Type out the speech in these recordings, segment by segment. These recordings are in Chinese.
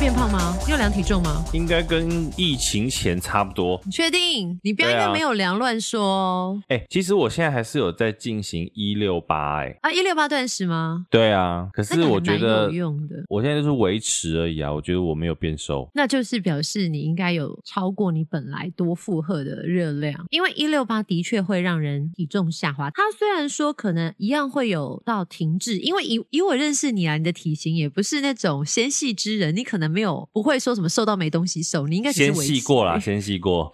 变胖吗？你有量体重吗？应该跟疫情前差不多。你确定？你不要因为没有量乱说哦。哎、其实我现在还是有在进行一六八哎。啊，一六八断食吗？对啊，可是我觉得有用的。我现在就是维持而已啊，我觉得我没有变瘦。那就是表示你应该有超过你本来多负荷的热量，因为一六八的确会让人体重下滑。它虽然说可能一样会有到停滞，因为以以我认识你啊，你的体型也不是那种纤细之人，你可能没有不会说什么瘦到没东西瘦，你应该先细过啦，先细过。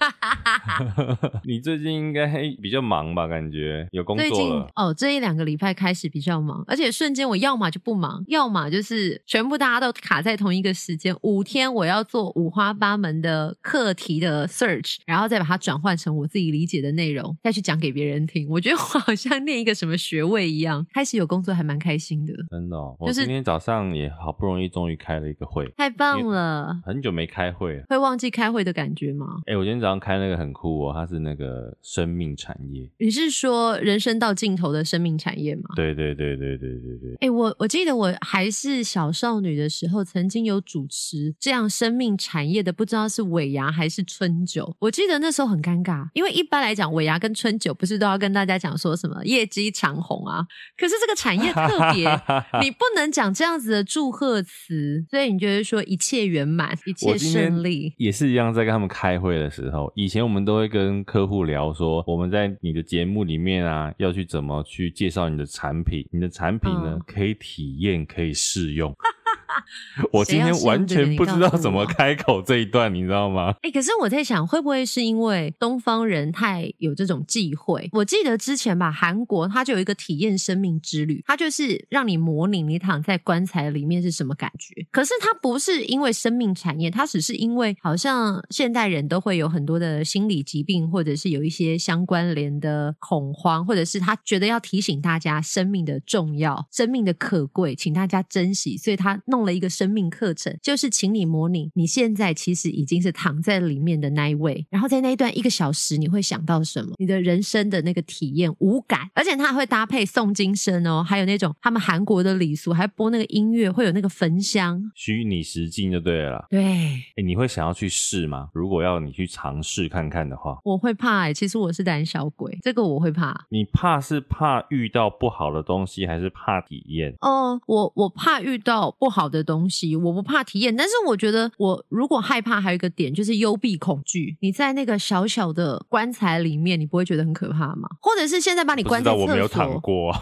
你最近应该比较忙吧？感觉有工作了。最近哦，这一两个礼拜开始比较忙，而且瞬间我要么就不忙，要么就是全部大家都卡在同一个时间，五天我要做五花八门的课题的 search，然后再把它转换成我自己理解的内容，再去讲给别人听。我觉得我好像念一个什么学位一样，开始有工作还蛮开心的。真的、哦，我今天早上也好不容易终于开了一个会，太棒了！很久没开会了，会忘记开会的感觉吗？哎、欸，我今天早上开那个很酷哦，它是那个生命产业。你是说人生到尽头的生命产业吗？对对对对对对对。哎、欸，我我记得我还是小少女的时候，曾经有主持这样生命产业的，不知道是尾牙还是春酒。我记得那时候很尴尬，因为一般来讲尾牙跟春酒不是都要跟大家讲说什么业绩长虹啊？可是这个产业特别，你不能讲这样子的祝贺词，所以你觉得说一切圆满，一切顺利，也是一样。在跟他们开会的时候，以前我们都会跟客户聊说，我们在你的节目里面啊，要去怎么去介绍你的产品，你的产品呢，可以体验，可以试用。我今天完全不知道怎么开口这一段，你知道吗？哎、欸，可是我在想，会不会是因为东方人太有这种忌讳？我记得之前吧，韩国它就有一个体验生命之旅，它就是让你模拟你躺在棺材里面是什么感觉。可是它不是因为生命产业，它只是因为好像现代人都会有很多的心理疾病，或者是有一些相关联的恐慌，或者是他觉得要提醒大家生命的重要、生命的可贵，请大家珍惜，所以他弄了一个生命课程，就是请你模拟你现在其实已经是躺在里面的那一位，然后在那一段一个小时，你会想到什么？你的人生的那个体验无感，而且它还会搭配诵经声哦，还有那种他们韩国的礼俗，还播那个音乐，会有那个焚香，虚拟实境就对了。对，哎，你会想要去试吗？如果要你去尝试看看的话，我会怕哎，其实我是胆小鬼，这个我会怕。你怕是怕遇到不好的东西，还是怕体验？哦，我我怕遇到不好的。东西我不怕体验，但是我觉得我如果害怕，还有一个点就是幽闭恐惧。你在那个小小的棺材里面，你不会觉得很可怕吗？或者是现在把你关在厕所？我没有躺过，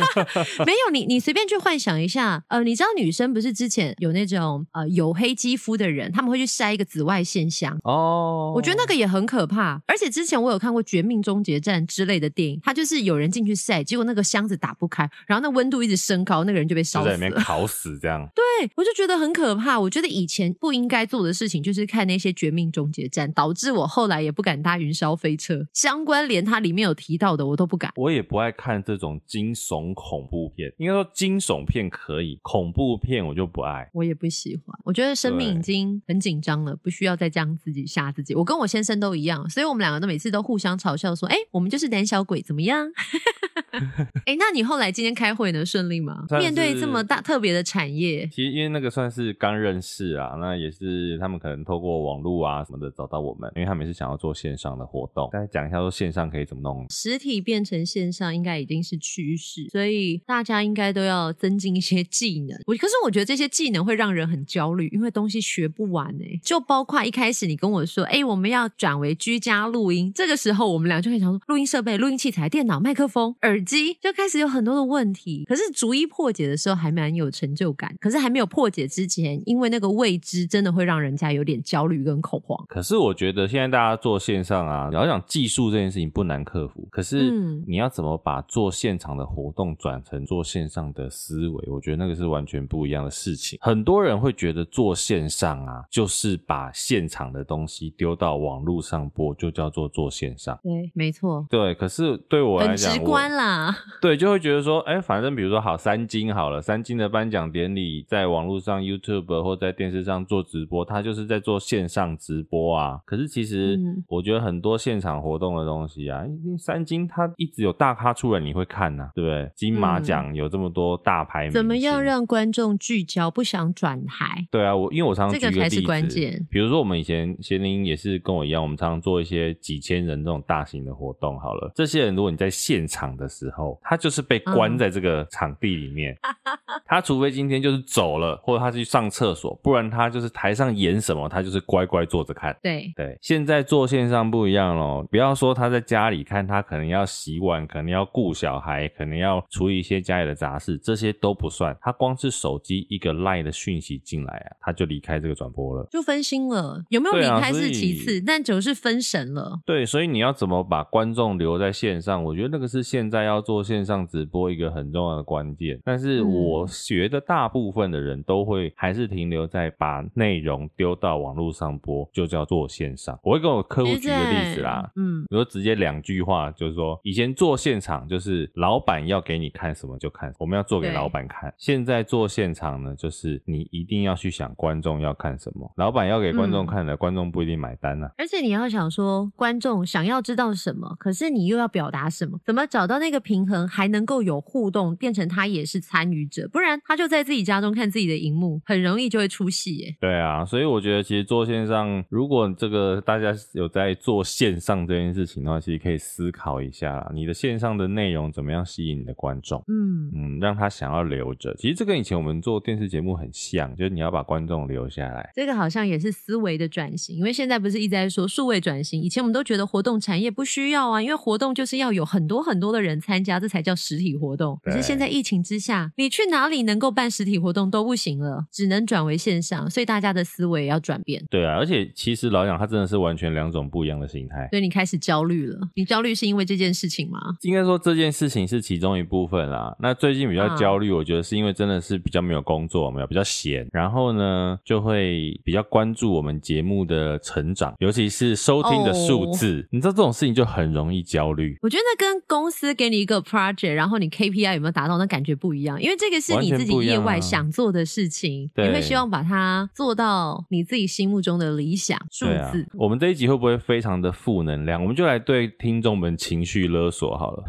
没有你，你随便去幻想一下。呃，你知道女生不是之前有那种呃黝黑肌肤的人，他们会去晒一个紫外线箱哦。我觉得那个也很可怕。而且之前我有看过《绝命终结战》之类的电影，它就是有人进去晒，结果那个箱子打不开，然后那温度一直升高，那个人就被烧死了，在里面烤死这样。对。我就觉得很可怕。我觉得以前不应该做的事情就是看那些《绝命终结战》，导致我后来也不敢搭云霄飞车。相关连它里面有提到的，我都不敢。我也不爱看这种惊悚恐怖片。应该说惊悚片可以，恐怖片我就不爱。我也不喜欢。我觉得生命已经很紧张了，不需要再这样自己吓自己。我跟我先生都一样，所以我们两个都每次都互相嘲笑说：“哎，我们就是胆小鬼，怎么样？” 哎，那你后来今天开会能？顺利吗？面对这么大特别的产业，其实因为那个算是刚认识啊，那也是他们可能透过网络啊什么的找到我们，因为他们也是想要做线上的活动。再讲一下说线上可以怎么弄？实体变成线上应该已经是趋势，所以大家应该都要增进一些技能。我可是我觉得这些技能会让人很焦虑，因为东西学不完哎、欸。就包括一开始你跟我说，哎，我们要转为居家录音，这个时候我们俩就很想说，录音设备、录音器材、电脑、麦克风、耳机，就开始有很多的问题。可是逐一破解的时候还蛮有成就感。可是还没有破解之前，因为那个未知真的会让人家有点焦虑跟恐慌。可是我觉得现在大家做线上啊，你要讲技术这件事情不难克服。可是你要怎么把做现场的活动转成做线上的思维？我觉得那个是完全不一样的事情。很多人会觉得做线上啊，就是把现场的东西丢到网络上播，就叫做做线上。对，没错。对，可是对我来讲，很直观啦。嘛。对，就会觉得说，哎，反正比如说好三金好了，三金的颁奖典礼在网络上 YouTube 或在电视上做直播，他就是在做线上直播啊。可是其实我觉得很多现场活动的东西啊，嗯、三金他一直有大咖出来，你会看呐、啊，对不对？金马奖有这么多大牌、嗯，怎么样让观众聚焦，不想转台？对啊，我因为我常常这个才是关键。比如说我们以前贤玲也是跟我一样，我们常常做一些几千人这种大型的活动。好了，这些人如果你在现场的时候，他就是被关在这个场地里面，嗯、他除非今天就是走了，或者他去上厕所，不然他就是台上演什么，他就是乖乖坐着看。对对，现在做线上不一样咯，不要说他在家里看，他可能要洗碗，可能要顾小孩，可能要处理一些家里的杂事，这些都不算。他光是手机一个 LINE 的讯息进来啊，他就离开这个转播了，就分心了。有没有离开是其次，但就是分神了。对，所以你要怎么把观众留在线上？我觉得那个是现在要做线上直播一个很重要的关键。但是我觉得大部分的人都会还是停留在把内容丢到网络上播，就叫做线上。我会跟我客户举个例子啦，嗯，比如说直接两句话，就是说以前做现场就是老板要给你看什么就看，我们要做给老板看。现在做现场呢，就是你一定要去想观众要看什么，老板要给观众看的，观众不一定买单啊。而且你要想说，观众想要知道什么，可是你又要表达什么，怎么找到那个平衡，还能够有互动，变成他也是参与者，不然他就在自己家中看自己的荧幕，很容易就会出戏耶。对啊，所以我觉得其实做线上，如果这个大家有在做线上这件事情的话，其实可以思考一下啦，你的线上的内容怎么样吸引你的观众，嗯嗯，让他想要留着。其实这跟以前我们做电视节目很像，就是你要把观众留下来。这个好像也是思维的转型，因为现在不是一直在说数位转型，以前我们都觉得活动产业不需要啊，因为活动就是要有很多很多的人参加，这才叫实体活动。可是现在疫情之下，你去哪里能够办实体活动都不行了，只能转为线上，所以大家的思维也要转变。对啊，而且其实老蒋他真的是完全两种不一样的形态。所以你开始焦虑了，你焦虑是因为这件事情吗？应该说这件事情是其中一部分啦。那最近比较焦虑，我觉得是因为真的是比较没有工作，没有比较闲，然后呢就会比较关注我们节目的成长，尤其是收听的数字。Oh. 你知道这种事情就很容易焦虑。我觉得跟公司给你一个 project，然后你 KPI 有没有达到，那感觉不一样，因为这个是你自己业外想做的事情，啊、你会希望把它做到你自己心目中的理想数字、啊。我们这一集会不会非常的负能量？我们就来对听众们情绪勒索好了。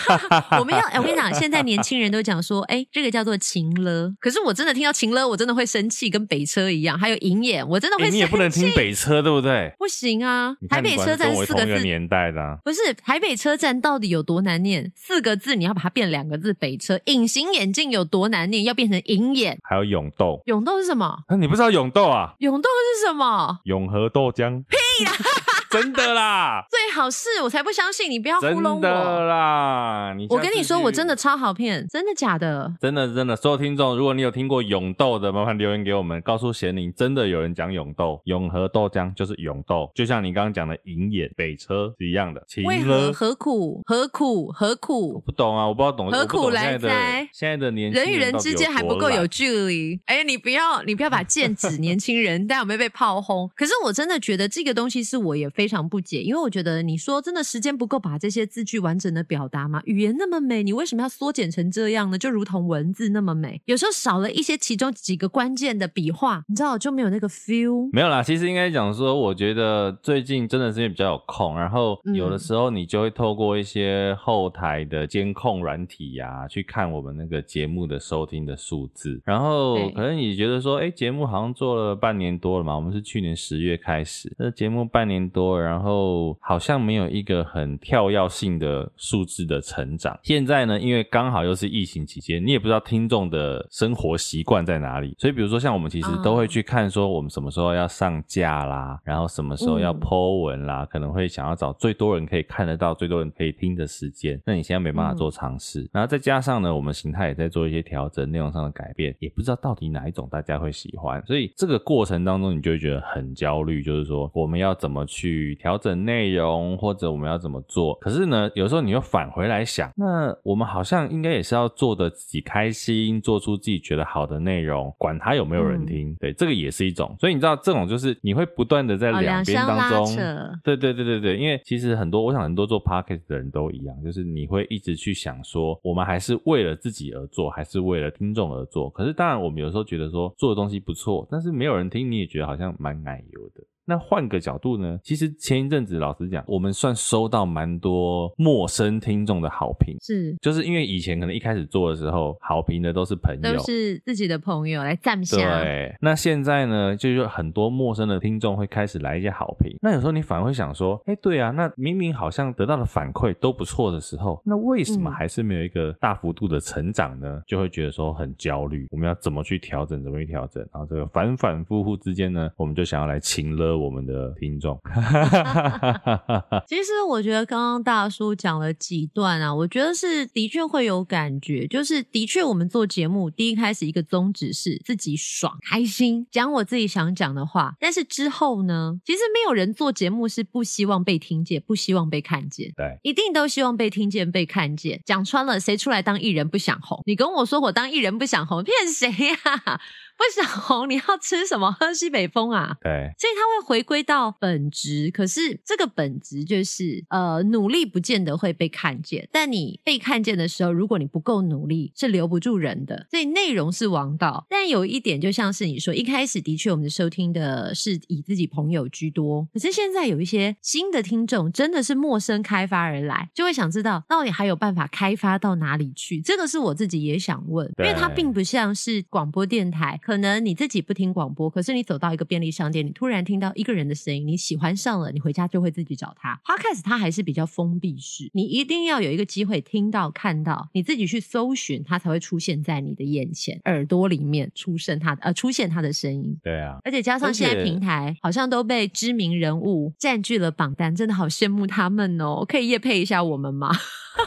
我们要，哎我跟你讲，现在年轻人都讲说，哎，这个叫做情勒。可是我真的听到情勒，我真的会生气，跟北车一样。还有银眼，我真的会生气。你也不能听北车，对不对？不行啊，台北车站四个字年代的、啊，不是台北车站到底有多难念？四个字你要把它变两个字，北车。隐形眼镜有多难念？要变成银眼。还有永豆，永豆是什么？啊、你不知道永豆啊？永豆是什么？永和豆浆。屁啦！真的啦，最好是我才不相信你，不要糊弄我。真的啦，你我跟你说，我真的超好骗，真的假的？真的真的，所有听众，如果你有听过永豆的，麻烦留言给我们，告诉贤玲，真的有人讲永豆，永和豆浆就是永豆，就像你刚刚讲的银眼北车是一样的。为何何苦何苦何苦？我不懂啊，我不知道懂何苦来哉？现在的年轻人与人之间还不够有距离。哎，你不要你不要把剑指年轻人，但有没有被炮轰？可是我真的觉得这个东西是我也非常不解，因为。我觉得你说真的时间不够把这些字句完整的表达吗？语言那么美，你为什么要缩减成这样呢？就如同文字那么美，有时候少了一些其中几个关键的笔画，你知道就没有那个 feel。没有啦，其实应该讲说，我觉得最近真的是因为比较有空，然后有的时候你就会透过一些后台的监控软体呀、啊，去看我们那个节目的收听的数字，然后可能你觉得说，哎，节目好像做了半年多了嘛，我们是去年十月开始，那节目半年多，然后。好像没有一个很跳跃性的数字的成长。现在呢，因为刚好又是疫情期间，你也不知道听众的生活习惯在哪里，所以比如说像我们其实都会去看说我们什么时候要上架啦，然后什么时候要 po 文啦，可能会想要找最多人可以看得到、最多人可以听的时间。那你现在没办法做尝试，然后再加上呢，我们形态也在做一些调整，内容上的改变，也不知道到底哪一种大家会喜欢。所以这个过程当中，你就会觉得很焦虑，就是说我们要怎么去去调整内容，或者我们要怎么做。可是呢，有时候你又返回来想，那我们好像应该也是要做的自己开心，做出自己觉得好的内容，管他有没有人听。嗯、对，这个也是一种。所以你知道，这种就是你会不断的在两边当中，哦、对对对对对。因为其实很多，我想很多做 podcast 的人都一样，就是你会一直去想说，我们还是为了自己而做，还是为了听众而做。可是当然，我们有时候觉得说做的东西不错，但是没有人听，你也觉得好像蛮奶油的。那换个角度呢？其实前一阵子，老实讲，我们算收到蛮多陌生听众的好评，是，就是因为以前可能一开始做的时候，好评的都是朋友，都是自己的朋友来赞下。对，那现在呢，就是很多陌生的听众会开始来一些好评。那有时候你反而会想说，哎，对啊，那明明好像得到的反馈都不错的时候，那为什么还是没有一个大幅度的成长呢？嗯、就会觉得说很焦虑。我们要怎么去调整？怎么去调整？然后这个反反复复之间呢，我们就想要来情勒。我们的听众，其实我觉得刚刚大叔讲了几段啊，我觉得是的确会有感觉，就是的确我们做节目第一开始一个宗旨是自己爽开心，讲我自己想讲的话，但是之后呢，其实没有人做节目是不希望被听见，不希望被看见，对，一定都希望被听见、被看见。讲穿了，谁出来当艺人不想红？你跟我说我当艺人不想红，骗谁呀？不想红，你要吃什么？喝西北风啊？对，所以他会回归到本质。可是这个本质就是，呃，努力不见得会被看见。但你被看见的时候，如果你不够努力，是留不住人的。所以内容是王道。但有一点，就像是你说，一开始的确我们的收听的是以自己朋友居多。可是现在有一些新的听众，真的是陌生开发而来，就会想知道到底还有办法开发到哪里去？这个是我自己也想问，因为它并不像是广播电台。可能你自己不听广播，可是你走到一个便利商店，你突然听到一个人的声音，你喜欢上了，你回家就会自己找他。Podcast 它还是比较封闭式，你一定要有一个机会听到、看到，你自己去搜寻，它才会出现在你的眼前、耳朵里面出现它的呃出现它的声音。对啊，而且加上现在平台好像都被知名人物占据了榜单，真的好羡慕他们哦！可以夜配一下我们吗？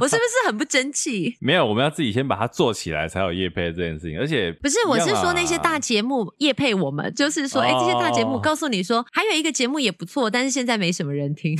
我是不是很不争气？没有，我们要自己先把它做起来，才有夜配这件事情。而且不是，我是说那些大节目夜配我们，就是说，哎、这些大节目告诉你说，还有一个节目也不错，但是现在没什么人听。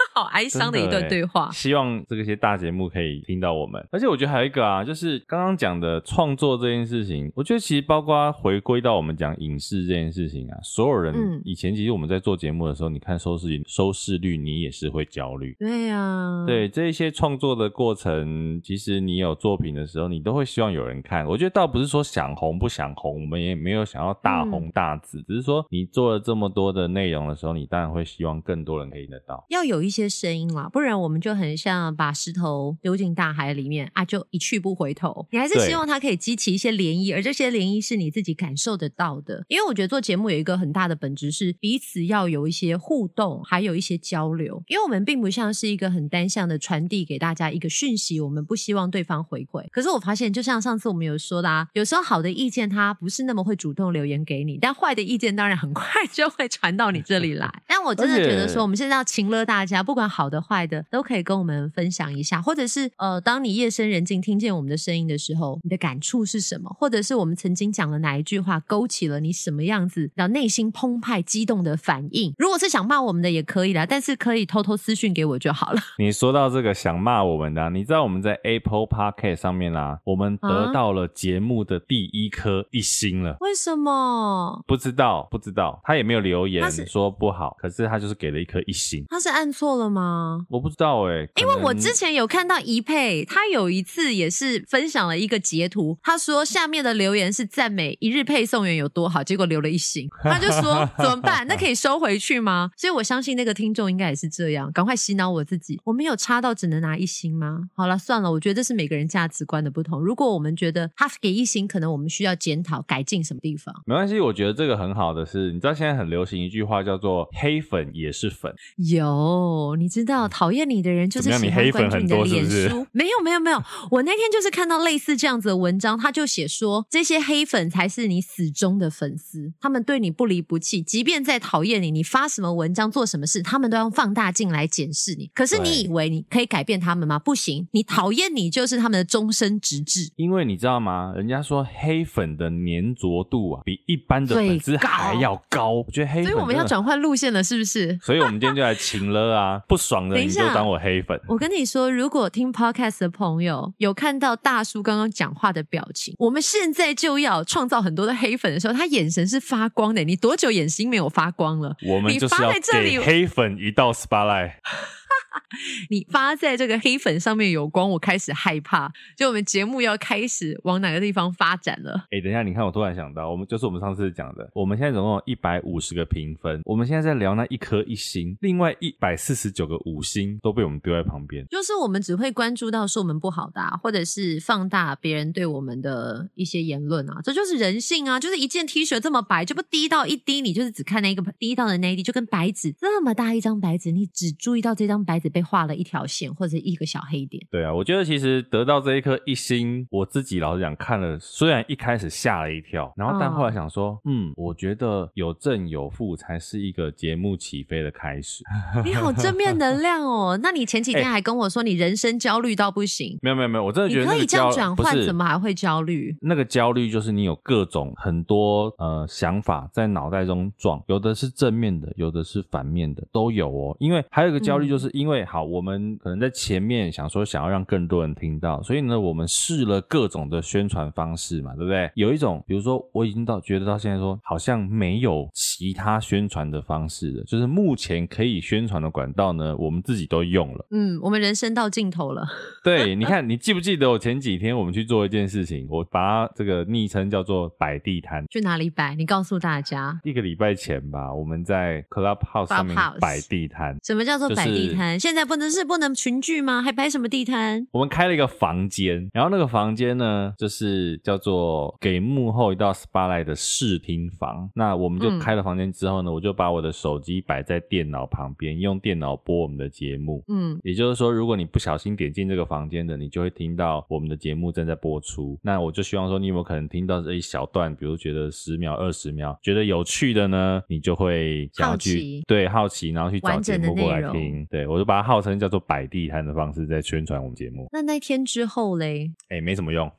好哀伤的一段对话。希望这些大节目可以听到我们。而且我觉得还有一个啊，就是刚刚讲的创作这件事情，我觉得其实包括回归到我们讲影视这件事情啊，所有人以前其实我们在做节目的时候，你看收视收视率，你也是会焦虑。对呀，对这一些创作的过程，其实你有作品的时候，你都会希望有人看。我觉得倒不是说想红不想红，我们也没有想要大红大紫，只是说你做了这么多的内容的时候，你当然会希望更多人可以得到。要有一些。声音啦，不然我们就很像把石头丢进大海里面啊，就一去不回头。你还是希望它可以激起一些涟漪，而这些涟漪是你自己感受得到的。因为我觉得做节目有一个很大的本质是彼此要有一些互动，还有一些交流。因为我们并不像是一个很单向的传递给大家一个讯息，我们不希望对方回馈。可是我发现，就像上次我们有说的啊，有时候好的意见它不是那么会主动留言给你，但坏的意见当然很快 就会传到你这里来。但我真的觉得说，我们现在要勤了大家，不管好的坏的都可以跟我们分享一下，或者是呃，当你夜深人静听见我们的声音的时候，你的感触是什么？或者是我们曾经讲了哪一句话，勾起了你什么样子让内心澎湃激动的反应？如果是想骂我们的也可以啦，但是可以偷偷私讯给我就好了。你说到这个想骂我们的啊，你知道我们在 Apple Podcast 上面啦，我们得到了节目的第一颗一星了。为什么？不知道，不知道，他也没有留言说不好，可是他就是给了一颗一星。他是按错了吗？我不知道哎、欸，因为我之前有看到一佩，他有一次也是分享了一个截图，他说下面的留言是赞美一日配送员有多好，结果留了一星，他就说怎么办？那可以收回去吗？所以我相信那个听众应该也是这样，赶快洗脑我自己，我没有差到只能拿一星吗？好了，算了，我觉得这是每个人价值观的不同。如果我们觉得他给一星，可能我们需要检讨改进什么地方。没关系，我觉得这个很好的是，你知道现在很流行一句话叫做“黑粉也是粉”，有哦，你知道讨厌你的人就是喜欢关注你的脸书。是是没有没有没有，我那天就是看到类似这样子的文章，他就写说这些黑粉才是你死忠的粉丝，他们对你不离不弃，即便在讨厌你，你发什么文章做什么事，他们都用放大镜来检视你。可是你以为你可以改变他们吗？不行，你讨厌你就是他们的终身直至。因为你知道吗？人家说黑粉的粘着度啊，比一般的粉丝还要高。我觉得黑粉，所以我们要转换路线了，是不是？所以我们今天就来请了啊，不爽的你就当我黑粉。我跟你说，如果听 podcast 的朋友有看到大叔刚刚讲话的表情，我们现在就要创造很多的黑粉的时候，他眼神是发光的。你多久眼睛没有发光了？我们就是要给黑粉一道 spotlight。你发在这个黑粉上面有光，我开始害怕。就我们节目要开始往哪个地方发展了？哎，等一下，你看，我突然想到，我们就是我们上次讲的，我们现在总共有一百五十个评分，我们现在在聊那一颗一星，另外一百四十九个五星都被我们丢在旁边。就是我们只会关注到说我们不好的，或者是放大别人对我们的一些言论啊，这就是人性啊！就是一件 T 恤这么白，就不滴到一滴，你就是只看那个滴到的那一滴，就跟白纸这么大一张白纸，你只注意到这张白纸被画了一条线或者一个小黑点。对啊，我觉得其实得到这一颗一星，我自己老实讲看了，虽然一开始吓了一跳，然后但后来想说，哦、嗯，我觉得有正有负才是一个节目起飞的开始。你好正面能量哦！那你前几天还跟我说你人生焦虑到不行。没有没有没有，我真的觉得你可以这样转换，怎么还会焦虑？那个焦虑就是你有各种很多呃想法在脑袋中撞，有的是正面的，有的是反面的，都有哦。因为还有一个焦虑，就是因为、嗯、好我们。可能在前面想说想要让更多人听到，所以呢，我们试了各种的宣传方式嘛，对不对？有一种，比如说我已经到觉得到现在说好像没有其他宣传的方式了，就是目前可以宣传的管道呢，我们自己都用了。嗯，我们人生到尽头了。对，你看，你记不记得我前几天我们去做一件事情，我把它这个昵称叫做摆地摊。去哪里摆？你告诉大家。一个礼拜前吧，我们在 Clubhouse 上面摆地摊。什么叫做摆地摊？就是、现在不能是不能。群聚吗？还摆什么地摊？我们开了一个房间，然后那个房间呢，就是叫做给幕后一道 spotlight 的试听房。那我们就开了房间之后呢，嗯、我就把我的手机摆在电脑旁边，用电脑播我们的节目。嗯，也就是说，如果你不小心点进这个房间的，你就会听到我们的节目正在播出。那我就希望说，你有没有可能听到这一小段？比如觉得十秒、二十秒，觉得有趣的呢，你就会想要去好，对，好奇，然后去找节目过来听。对，我就把它号称叫做摆地摊的方式在宣传我们节目。那那天之后嘞？哎、欸，没什么用。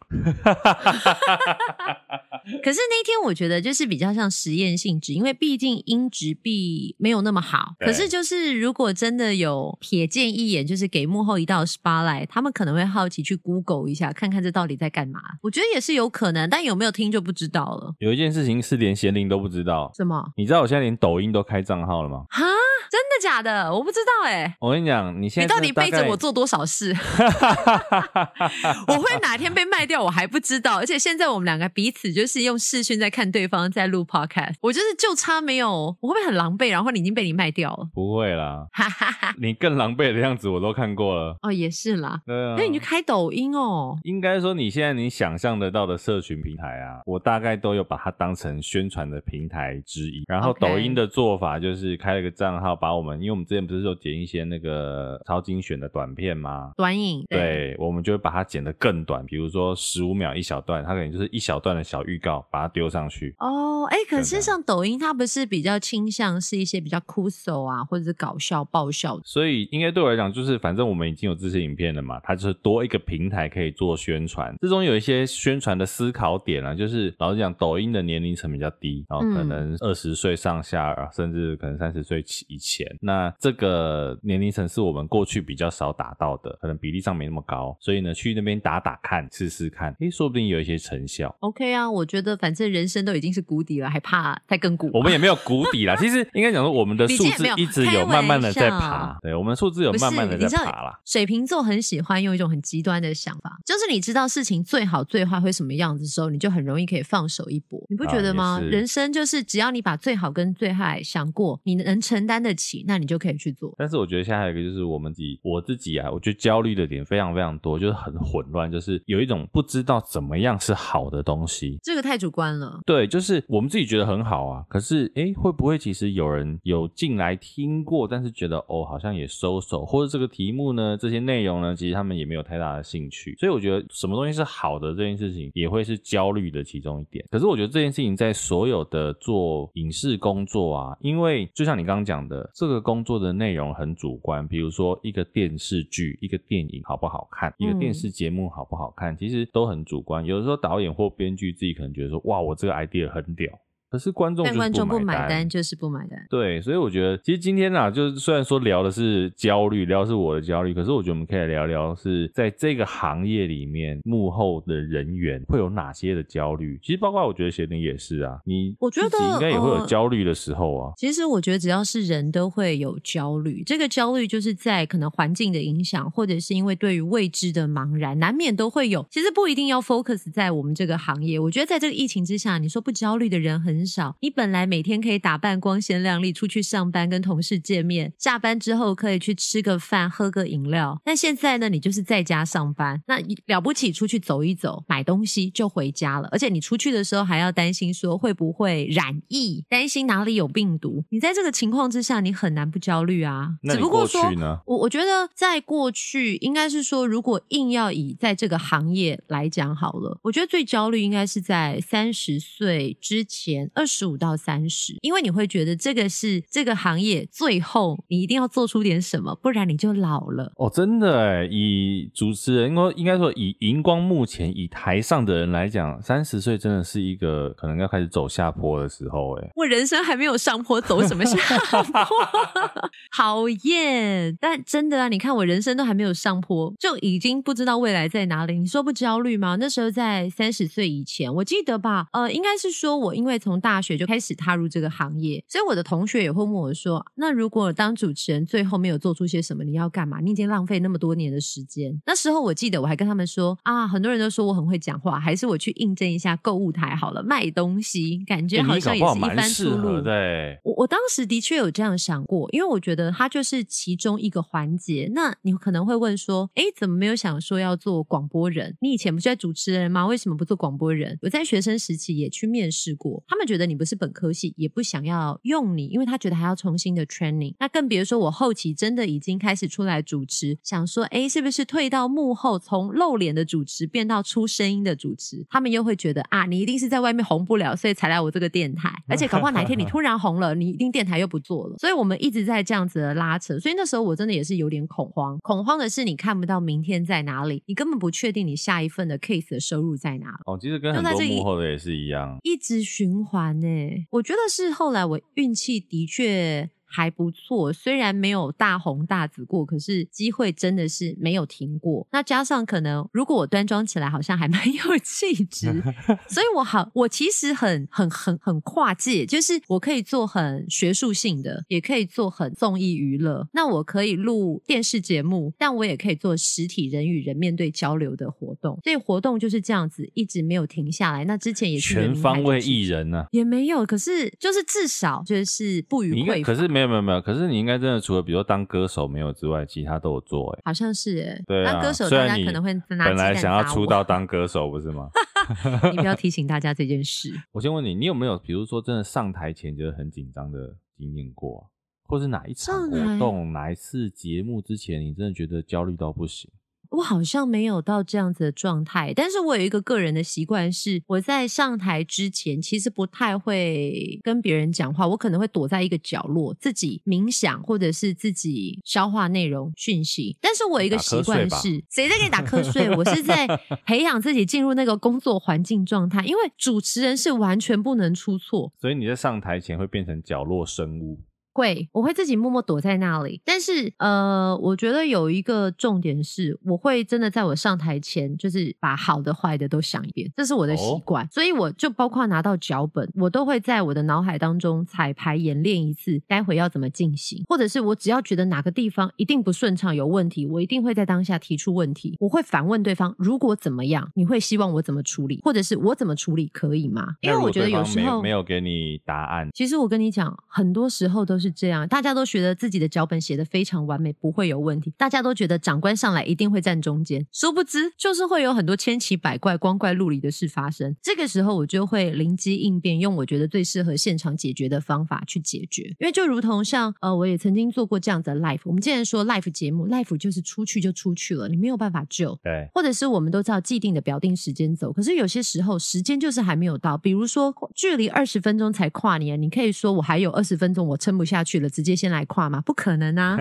可是那天我觉得就是比较像实验性质，因为毕竟音质比没有那么好。可是就是如果真的有瞥见一眼，就是给幕后一道 spotlight，他们可能会好奇去 Google 一下，看看这到底在干嘛。我觉得也是有可能，但有没有听就不知道了。有一件事情是连贤玲都不知道，什么？你知道我现在连抖音都开账号了吗？哈？真的假的？我不知道哎、欸。我跟你讲，你现在你到底背着我做多少事？我会哪天被卖掉，我还不知道。而且现在我们两个彼此就是用视讯在看对方在录 podcast，我就是就差没有，我会不会很狼狈？然后你已经被你卖掉了？不会啦，你更狼狈的样子我都看过了。哦，也是啦。对啊。那你就开抖音哦。应该说你现在你想象得到的社群平台啊，我大概都有把它当成宣传的平台之一。然后抖音的做法就是开了个账号。把我们，因为我们之前不是有剪一些那个超精选的短片吗？短影，对，对，我们就会把它剪得更短，比如说十五秒一小段，它可能就是一小段的小预告，把它丢上去。哦，哎，可是像抖音，它不是比较倾向是一些比较酷手啊，或者是搞笑爆笑的，所以应该对我来讲，就是反正我们已经有这些影片了嘛，它就是多一个平台可以做宣传。这种有一些宣传的思考点啊，就是老实讲，抖音的年龄层比较低，然后可能二十岁上下，嗯、甚至可能三十岁起。钱，那这个年龄层是我们过去比较少打到的，可能比例上没那么高，所以呢，去那边打打看，试试看，诶，说不定有一些成效。OK 啊，我觉得反正人生都已经是谷底了，还怕再更谷？我们也没有谷底啦，其实应该讲说，我们的数字一直有慢慢的在爬，对，我们数字有慢慢的在爬啦。水瓶座很喜欢用一种很极端的想法，就是你知道事情最好最坏会什么样子的时候，你就很容易可以放手一搏，你不觉得吗？啊、人生就是只要你把最好跟最坏想过，你能承担的。起，那你就可以去做。但是我觉得现在还有一个就是我们自己，我自己啊，我觉得焦虑的点非常非常多，就是很混乱，就是有一种不知道怎么样是好的东西。这个太主观了。对，就是我们自己觉得很好啊，可是诶，会不会其实有人有进来听过，但是觉得哦，好像也收手，或者这个题目呢，这些内容呢，其实他们也没有太大的兴趣。所以我觉得什么东西是好的这件事情，也会是焦虑的其中一点。可是我觉得这件事情在所有的做影视工作啊，因为就像你刚刚讲的，这个工作的内容很主观。比如说一个电视剧、一个电影好不好看，一个电视节目好不好看，其实都很主观。有的时候导演或编剧自己可能觉得说，哇，我这个 idea 很屌。可是观众，但观众不买单，就是不买单。对，所以我觉得，其实今天啊，就是虽然说聊的是焦虑，聊的是我的焦虑，可是我觉得我们可以聊聊是在这个行业里面幕后的人员会有哪些的焦虑。其实包括我觉得写玲也是啊，你我觉得应该也会有焦虑的时候啊、呃。其实我觉得只要是人都会有焦虑，这个焦虑就是在可能环境的影响，或者是因为对于未知的茫然，难免都会有。其实不一定要 focus 在我们这个行业。我觉得在这个疫情之下，你说不焦虑的人很。很少，你本来每天可以打扮光鲜亮丽出去上班，跟同事见面，下班之后可以去吃个饭，喝个饮料。但现在呢，你就是在家上班，那了不起出去走一走，买东西就回家了。而且你出去的时候还要担心说会不会染疫，担心哪里有病毒。你在这个情况之下，你很难不焦虑啊。只不过去呢？我我觉得在过去应该是说，如果硬要以在这个行业来讲好了，我觉得最焦虑应该是在三十岁之前。二十五到三十，因为你会觉得这个是这个行业最后你一定要做出点什么，不然你就老了。哦，真的哎，以主持人应该应该说以荧光幕前以台上的人来讲，三十岁真的是一个可能要开始走下坡的时候哎。我人生还没有上坡，走什么下坡？讨厌！但真的啊，你看我人生都还没有上坡，就已经不知道未来在哪里。你说不焦虑吗？那时候在三十岁以前，我记得吧？呃，应该是说我因为从大学就开始踏入这个行业，所以我的同学也会问我说：“那如果当主持人最后没有做出些什么，你要干嘛？你已经浪费那么多年的时间。”那时候我记得我还跟他们说：“啊，很多人都说我很会讲话，还是我去应征一下购物台好了，卖东西，感觉好像也是一番出路。”对，我我当时的确有这样想过，因为我觉得它就是其中一个环节。那你可能会问说：“哎，怎么没有想说要做广播人？你以前不是在主持人吗？为什么不做广播人？”我在学生时期也去面试过，他们觉得你不是本科系，也不想要用你，因为他觉得还要重新的 training。那更别说我后期真的已经开始出来主持，想说，哎，是不是退到幕后，从露脸的主持变到出声音的主持？他们又会觉得啊，你一定是在外面红不了，所以才来我这个电台。而且搞不好哪天你 突然红了，你一定电台又不做了。所以我们一直在这样子的拉扯。所以那时候我真的也是有点恐慌，恐慌的是你看不到明天在哪里，你根本不确定你下一份的 case 的收入在哪里。哦，其实跟很多幕后的也是一样，一直循环呢。我觉得是后来我运气的确。还不错，虽然没有大红大紫过，可是机会真的是没有停过。那加上可能，如果我端庄起来，好像还蛮 有气质，所以我好，我其实很很很很跨界，就是我可以做很学术性的，也可以做很综艺娱乐。那我可以录电视节目，但我也可以做实体人与人面对交流的活动。所以活动就是这样子，一直没有停下来。那之前也是全方位艺人呢、啊，也没有，可是就是至少就是不予匮乏。可是没有没有没有，可是你应该真的除了比如说当歌手没有之外，其他都有做哎，好像是哎，对啊，当歌手大家可能会拿本来想要出道当歌手不是吗？你不要提醒大家这件事。我先问你，你有没有比如说真的上台前觉得很紧张的经验过，或是哪一场活动、哪一次节目之前，你真的觉得焦虑到不行？我好像没有到这样子的状态，但是我有一个个人的习惯是，我在上台之前其实不太会跟别人讲话，我可能会躲在一个角落自己冥想，或者是自己消化内容讯息。但是我有一个习惯是，谁在给你打瞌睡？我是在 培养自己进入那个工作环境状态，因为主持人是完全不能出错，所以你在上台前会变成角落生物。会，我会自己默默躲在那里。但是，呃，我觉得有一个重点是，我会真的在我上台前，就是把好的、坏的都想一遍，这是我的习惯。哦、所以，我就包括拿到脚本，我都会在我的脑海当中彩排演练一次，待会要怎么进行。或者是我只要觉得哪个地方一定不顺畅、有问题，我一定会在当下提出问题。我会反问对方：如果怎么样，你会希望我怎么处理？或者是我怎么处理可以吗？因为我觉得有时候没有，没有给你答案。其实我跟你讲，很多时候都是。就是这样，大家都觉得自己的脚本写的非常完美，不会有问题。大家都觉得长官上来一定会站中间，殊不知就是会有很多千奇百怪、光怪陆离的事发生。这个时候我就会灵机应变，用我觉得最适合现场解决的方法去解决。因为就如同像呃，我也曾经做过这样子的 life。我们既然说 life 节目，life 就是出去就出去了，你没有办法救。对，或者是我们都知道既定的表定时间走，可是有些时候时间就是还没有到。比如说距离二十分钟才跨年，你可以说我还有二十分钟，我撑不下去了，直接先来跨吗？不可能啊！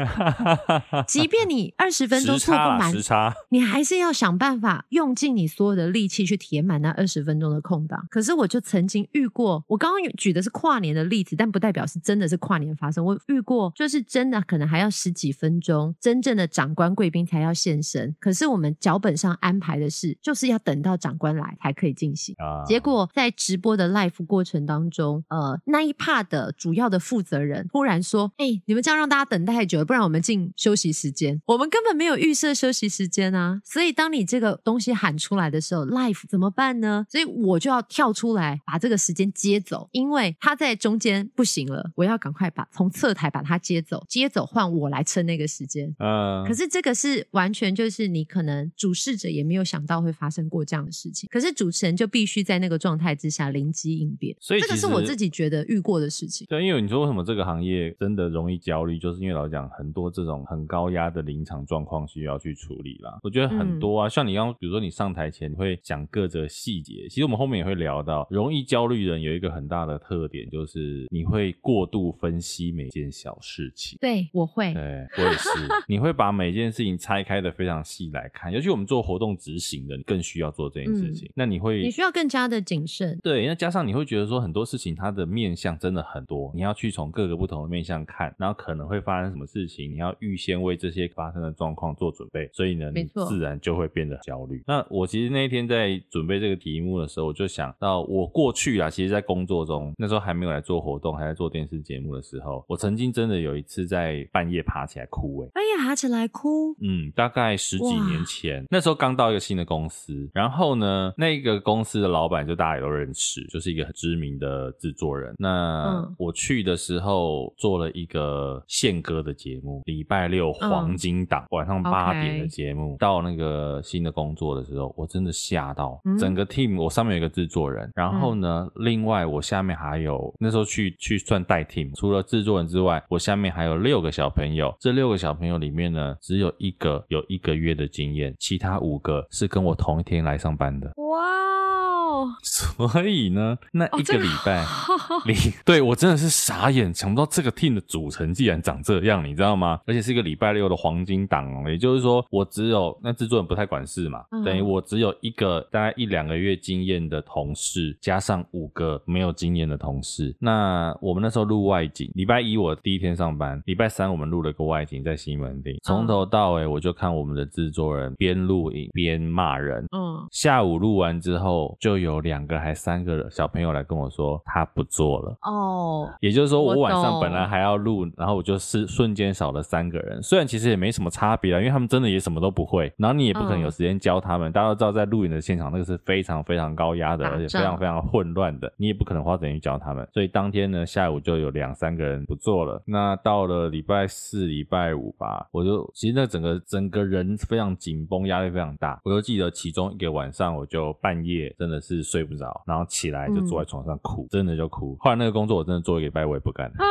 即便你二十分钟错不满，你还是要想办法用尽你所有的力气去填满那二十分钟的空档。可是我就曾经遇过，我刚刚举的是跨年的例子，但不代表是真的是跨年发生。我遇过，就是真的可能还要十几分钟，真正的长官贵宾才要现身。可是我们脚本上安排的是，就是要等到长官来才可以进行。啊，结果在直播的 live 过程当中，呃，那一 part 的主要的负责人突然说：“哎、欸，你们这样让大家等太久了，不然我们进休息时间。我们根本没有预设休息时间啊！所以当你这个东西喊出来的时候，life 怎么办呢？所以我就要跳出来把这个时间接走，因为他在中间不行了，我要赶快把从侧台把他接走，接走换我来撑那个时间。嗯，可是这个是完全就是你可能主事者也没有想到会发生过这样的事情，可是主持人就必须在那个状态之下灵机应变。所以这个是我自己觉得遇过的事情。对，因为你说为什么这个行业真的容易焦虑，就是因为老实讲很多这种很高压的临场状况需要去处理啦。我觉得很多啊，嗯、像你刚刚比如说你上台前你会讲各则细节，其实我们后面也会聊到，容易焦虑人有一个很大的特点，就是你会过度分析每件小事情。对，我会。对，我也是。你会把每件事情拆开的非常细来看，尤其我们做活动执行的，你更需要做这件事情。嗯、那你会，你需要更加的谨慎。对，那加上你会觉得说很多事情它的面向真的很多，你要去从各个不同的面向看，然后可能会发生什么事情，你要预先为这些发生的状况做准备，所以呢，你自然就会变得焦虑。那我其实那一天在准备这个题目的时候，我就想到我过去啊，其实在工作中那时候还没有来做活动，还在做电视节目的时候，我曾经真的有一次在半夜爬起来哭，哎，半夜爬起来哭，嗯，大概十几年前，那时候刚到一个新的公司，然后呢，那个公司的老板就大家也都认识，就是一个很知名的制作人。那我去的时候做了一个宪歌的节目，礼拜六黄金档，晚上八点的节目。到那个新的工作的时候，我真的吓到，整个 team，我上面有一个制作人，然后呢，另外我下面还有那时候去去算代 team，除了制作人之外，我下面还有六个小朋友。这六个小朋友里面呢，只有一个有一个月的经验，其他五个是跟我同一天来上班的。哇！所以呢，那一个礼拜里，对我真的是傻眼，想不到这个 team 的组成竟然长这样，你知道吗？而且是一个礼拜六的黄金档哦，也就是说，我只有那制作人不太管事嘛，等于我只有一个大概一两个月经验的同事，加上五个没有经验的同事。那我们那时候录外景，礼拜一我第一天上班，礼拜三我们录了个外景在西门町，从头到尾我就看我们的制作人边录影边骂人。嗯，下午录完之后就有。有两个还三个小朋友来跟我说他不做了哦，也就是说我晚上本来还要录，然后我就是瞬间少了三个人。虽然其实也没什么差别啊，因为他们真的也什么都不会，然后你也不可能有时间教他们。大家都知道在录影的现场那个是非常非常高压的，而且非常非常混乱的，你也不可能花时间去教他们。所以当天呢下午就有两三个人不做了。那到了礼拜四、礼拜五吧，我就其实那整个整个人非常紧绷，压力非常大。我就记得其中一个晚上，我就半夜真的是。是睡不着，然后起来就坐在床上哭，嗯、真的就哭。后来那个工作我真的做一个礼拜，我也不干了。啊，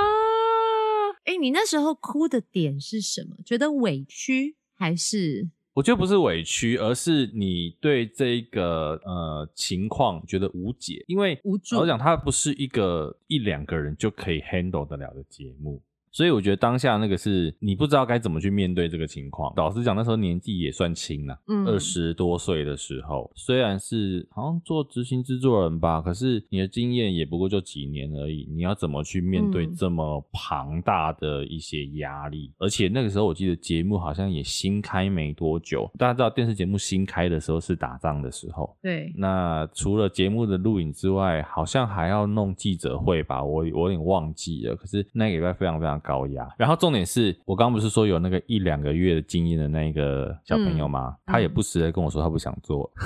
哎、欸，你那时候哭的点是什么？觉得委屈还是？我觉得不是委屈，而是你对这个呃情况觉得无解，因为无助。我讲它不是一个一两个人就可以 handle 得了的节目。所以我觉得当下那个是你不知道该怎么去面对这个情况。老实讲，那时候年纪也算轻了，嗯，二十多岁的时候，虽然是好像做执行制作人吧，可是你的经验也不过就几年而已。你要怎么去面对这么庞大的一些压力？嗯、而且那个时候我记得节目好像也新开没多久。大家知道电视节目新开的时候是打仗的时候，对。那除了节目的录影之外，好像还要弄记者会吧？我我有点忘记了。可是那个礼拜非常非常。常高压。然后重点是我刚刚不是说有那个一两个月的经验的那个小朋友吗？嗯、他也不时的跟我说他不想做。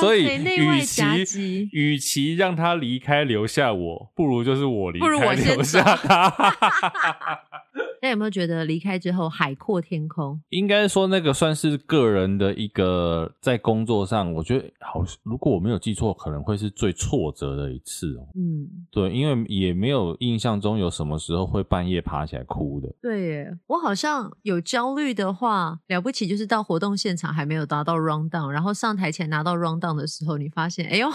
所以，与其与其让他离开留下我，不如就是我离开留下他。那有没有觉得离开之后海阔天空？应该说那个算是个人的一个在工作上，我觉得好，如果我没有记错，可能会是最挫折的一次哦。嗯，对，因为也没有印象中有什么时候会半夜爬起来哭的。对耶，我好像有焦虑的话，了不起就是到活动现场还没有达到 rundown，然后上台前拿到 rundown 的时候，你发现，哎呦，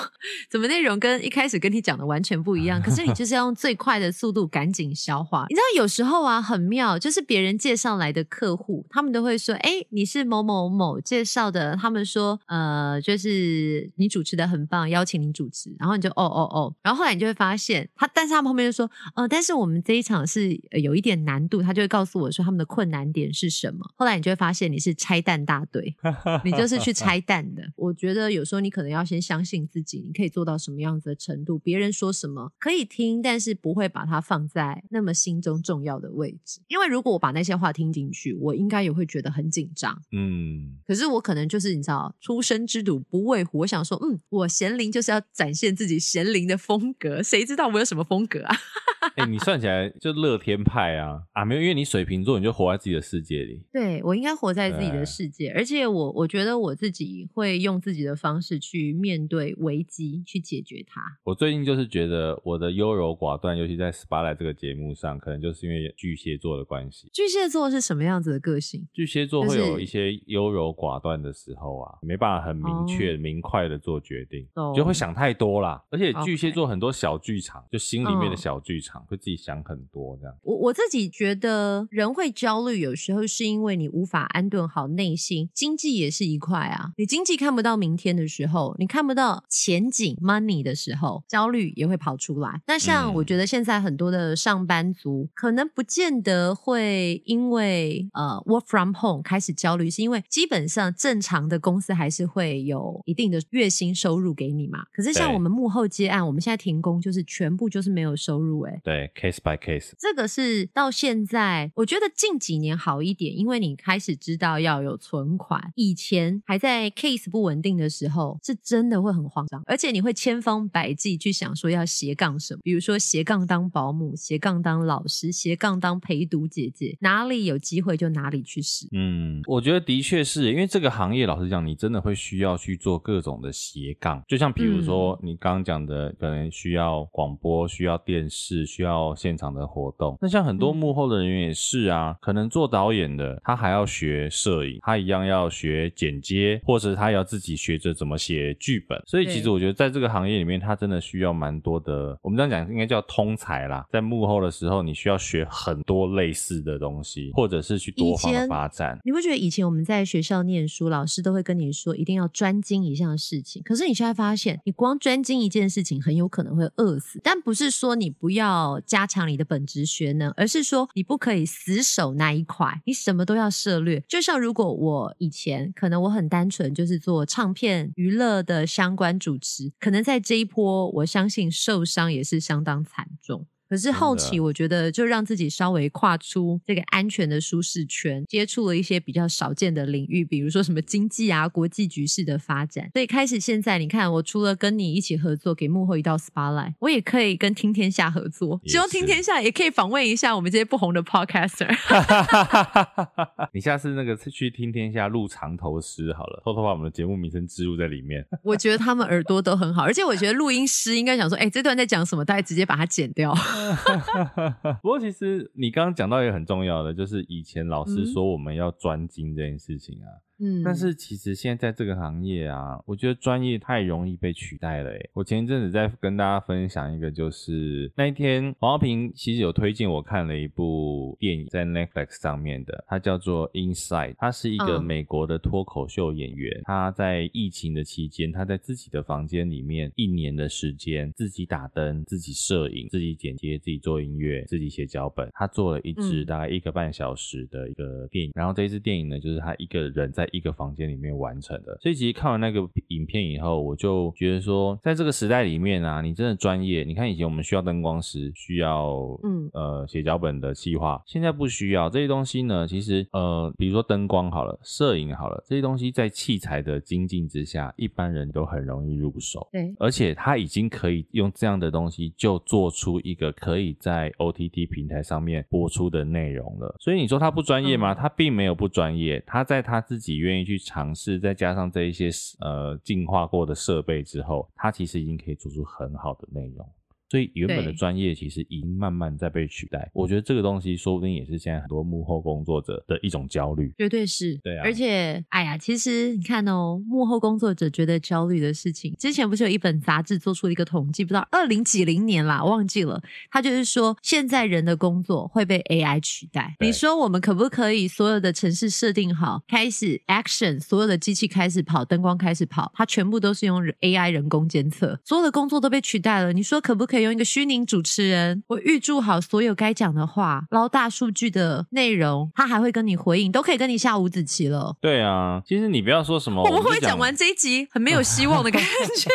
怎么内容跟一开始跟你讲的完全不一样？可是你就是要用最快的速度赶紧消化。你知道有时候啊，很。妙，就是别人介绍来的客户，他们都会说：“哎，你是某某某介绍的。”他们说：“呃，就是你主持的很棒，邀请你主持。”然后你就哦哦哦，然后后来你就会发现他，但是他们后面就说：“呃，但是我们这一场是有一点难度。”他就会告诉我说他们的困难点是什么。后来你就会发现你是拆弹大队，你就是去拆弹的。我觉得有时候你可能要先相信自己，你可以做到什么样子的程度。别人说什么可以听，但是不会把它放在那么心中重要的位置。因为如果我把那些话听进去，我应该也会觉得很紧张。嗯，可是我可能就是你知道，出生之犊不畏虎。我想说，嗯，我贤灵就是要展现自己贤灵的风格。谁知道我有什么风格啊？哎、欸，你算起来就乐天派啊啊！没有，因为你水瓶座，你就活在自己的世界里。对，我应该活在自己的世界，而且我我觉得我自己会用自己的方式去面对危机，去解决它。我最近就是觉得我的优柔寡断，尤其在 Spotlight 这个节目上，可能就是因为巨蟹座的关系。巨蟹座是什么样子的个性？巨蟹座会有一些优柔寡断的时候啊，没办法很明确、哦、明快的做决定，哦、就会想太多啦。而且巨蟹座很多小剧场就心里面的小剧场，哦、会自己想很多这样。我我自己觉得人会焦虑，有时候是因为你无法安顿好内心。经济也是一块啊，你经济看不到明天的时候，你看不到前景 money 的时候，焦虑也会跑出来。那像我觉得现在很多的上班族，嗯、可能不见得会。会因为呃 work from home 开始焦虑，是因为基本上正常的公司还是会有一定的月薪收入给你嘛。可是像我们幕后接案，我们现在停工，就是全部就是没有收入哎。对，case by case。这个是到现在，我觉得近几年好一点，因为你开始知道要有存款。以前还在 case 不稳定的时候，是真的会很慌张，而且你会千方百计去想说要斜杠什么，比如说斜杠当保姆，斜杠当老师，斜杠当陪读姐姐。哪里有机会就哪里去试。嗯，我觉得的确是因为这个行业，老实讲，你真的会需要去做各种的斜杠。就像比如说你刚刚讲的，可能需要广播、需要电视、需要现场的活动。那像很多幕后的人员也是啊，可能做导演的，他还要学摄影，他一样要学剪接，或者他要自己学着怎么写剧本。所以其实我觉得在这个行业里面，他真的需要蛮多的。我们这样讲应该叫通才啦。在幕后的时候，你需要学很多类似的东西，或者是去多方的发展。你会觉得以前我们在学校念书，老师都会跟你说一定要专精一项事情。可是你现在发现，你光专精一件事情，很有可能会饿死。但不是说你不要要加强你的本职学能，而是说你不可以死守那一块，你什么都要涉略。就像如果我以前可能我很单纯，就是做唱片娱乐的相关主持，可能在这一波，我相信受伤也是相当惨重。可是后期，我觉得就让自己稍微跨出这个安全的舒适圈，接触了一些比较少见的领域，比如说什么经济啊、国际局势的发展。所以开始现在，你看，我除了跟你一起合作给幕后一道 spotlight，我也可以跟听天下合作。希望听天下也可以访问一下我们这些不红的 podcaster。你下次那个去听天下录长头诗好了，偷偷把我们的节目名称植入在里面。我觉得他们耳朵都很好，而且我觉得录音师应该想说，哎，这段在讲什么？大家直接把它剪掉。不过，其实你刚刚讲到一个很重要的，就是以前老师说我们要专精这件事情啊。嗯，但是其实现在在这个行业啊，我觉得专业太容易被取代了。诶，我前一阵子在跟大家分享一个，就是那一天黄浩平其实有推荐我看了一部电影，在 Netflix 上面的，它叫做 Inside，他是一个美国的脱口秀演员，他在疫情的期间，他在自己的房间里面一年的时间，自己打灯、自己摄影、自己剪接、自己做音乐、自己写脚本，他做了一支大概一个半小时的一个电影。然后这一支电影呢，就是他一个人在。一个房间里面完成的。所以其实看完那个影片以后，我就觉得说，在这个时代里面啊，你真的专业。你看以前我们需要灯光师，需要嗯呃写脚本的企划，现在不需要这些东西呢。其实呃，比如说灯光好了，摄影好了，这些东西在器材的精进之下，一般人都很容易入手。对，而且他已经可以用这样的东西就做出一个可以在 OTT 平台上面播出的内容了。所以你说他不专业吗？他并没有不专业，他在他自己愿意去尝试，再加上这一些呃进化过的设备之后，它其实已经可以做出很好的内容。所以原本的专业其实已经慢慢在被取代，我觉得这个东西说不定也是现在很多幕后工作者的一种焦虑，绝对是。对啊，而且，哎呀，其实你看哦，幕后工作者觉得焦虑的事情，之前不是有一本杂志做出了一个统计，不知道二零几零年啦，忘记了，他就是说现在人的工作会被 AI 取代。你说我们可不可以所有的城市设定好，开始 action，所有的机器开始跑，灯光开始跑，它全部都是用 AI 人工监测，所有的工作都被取代了。你说可不可以？用一个虚拟主持人，我预祝好所有该讲的话，捞大数据的内容，他还会跟你回应，都可以跟你下五子棋了。对啊，其实你不要说什么，我们会讲完这一集很没有希望的感觉。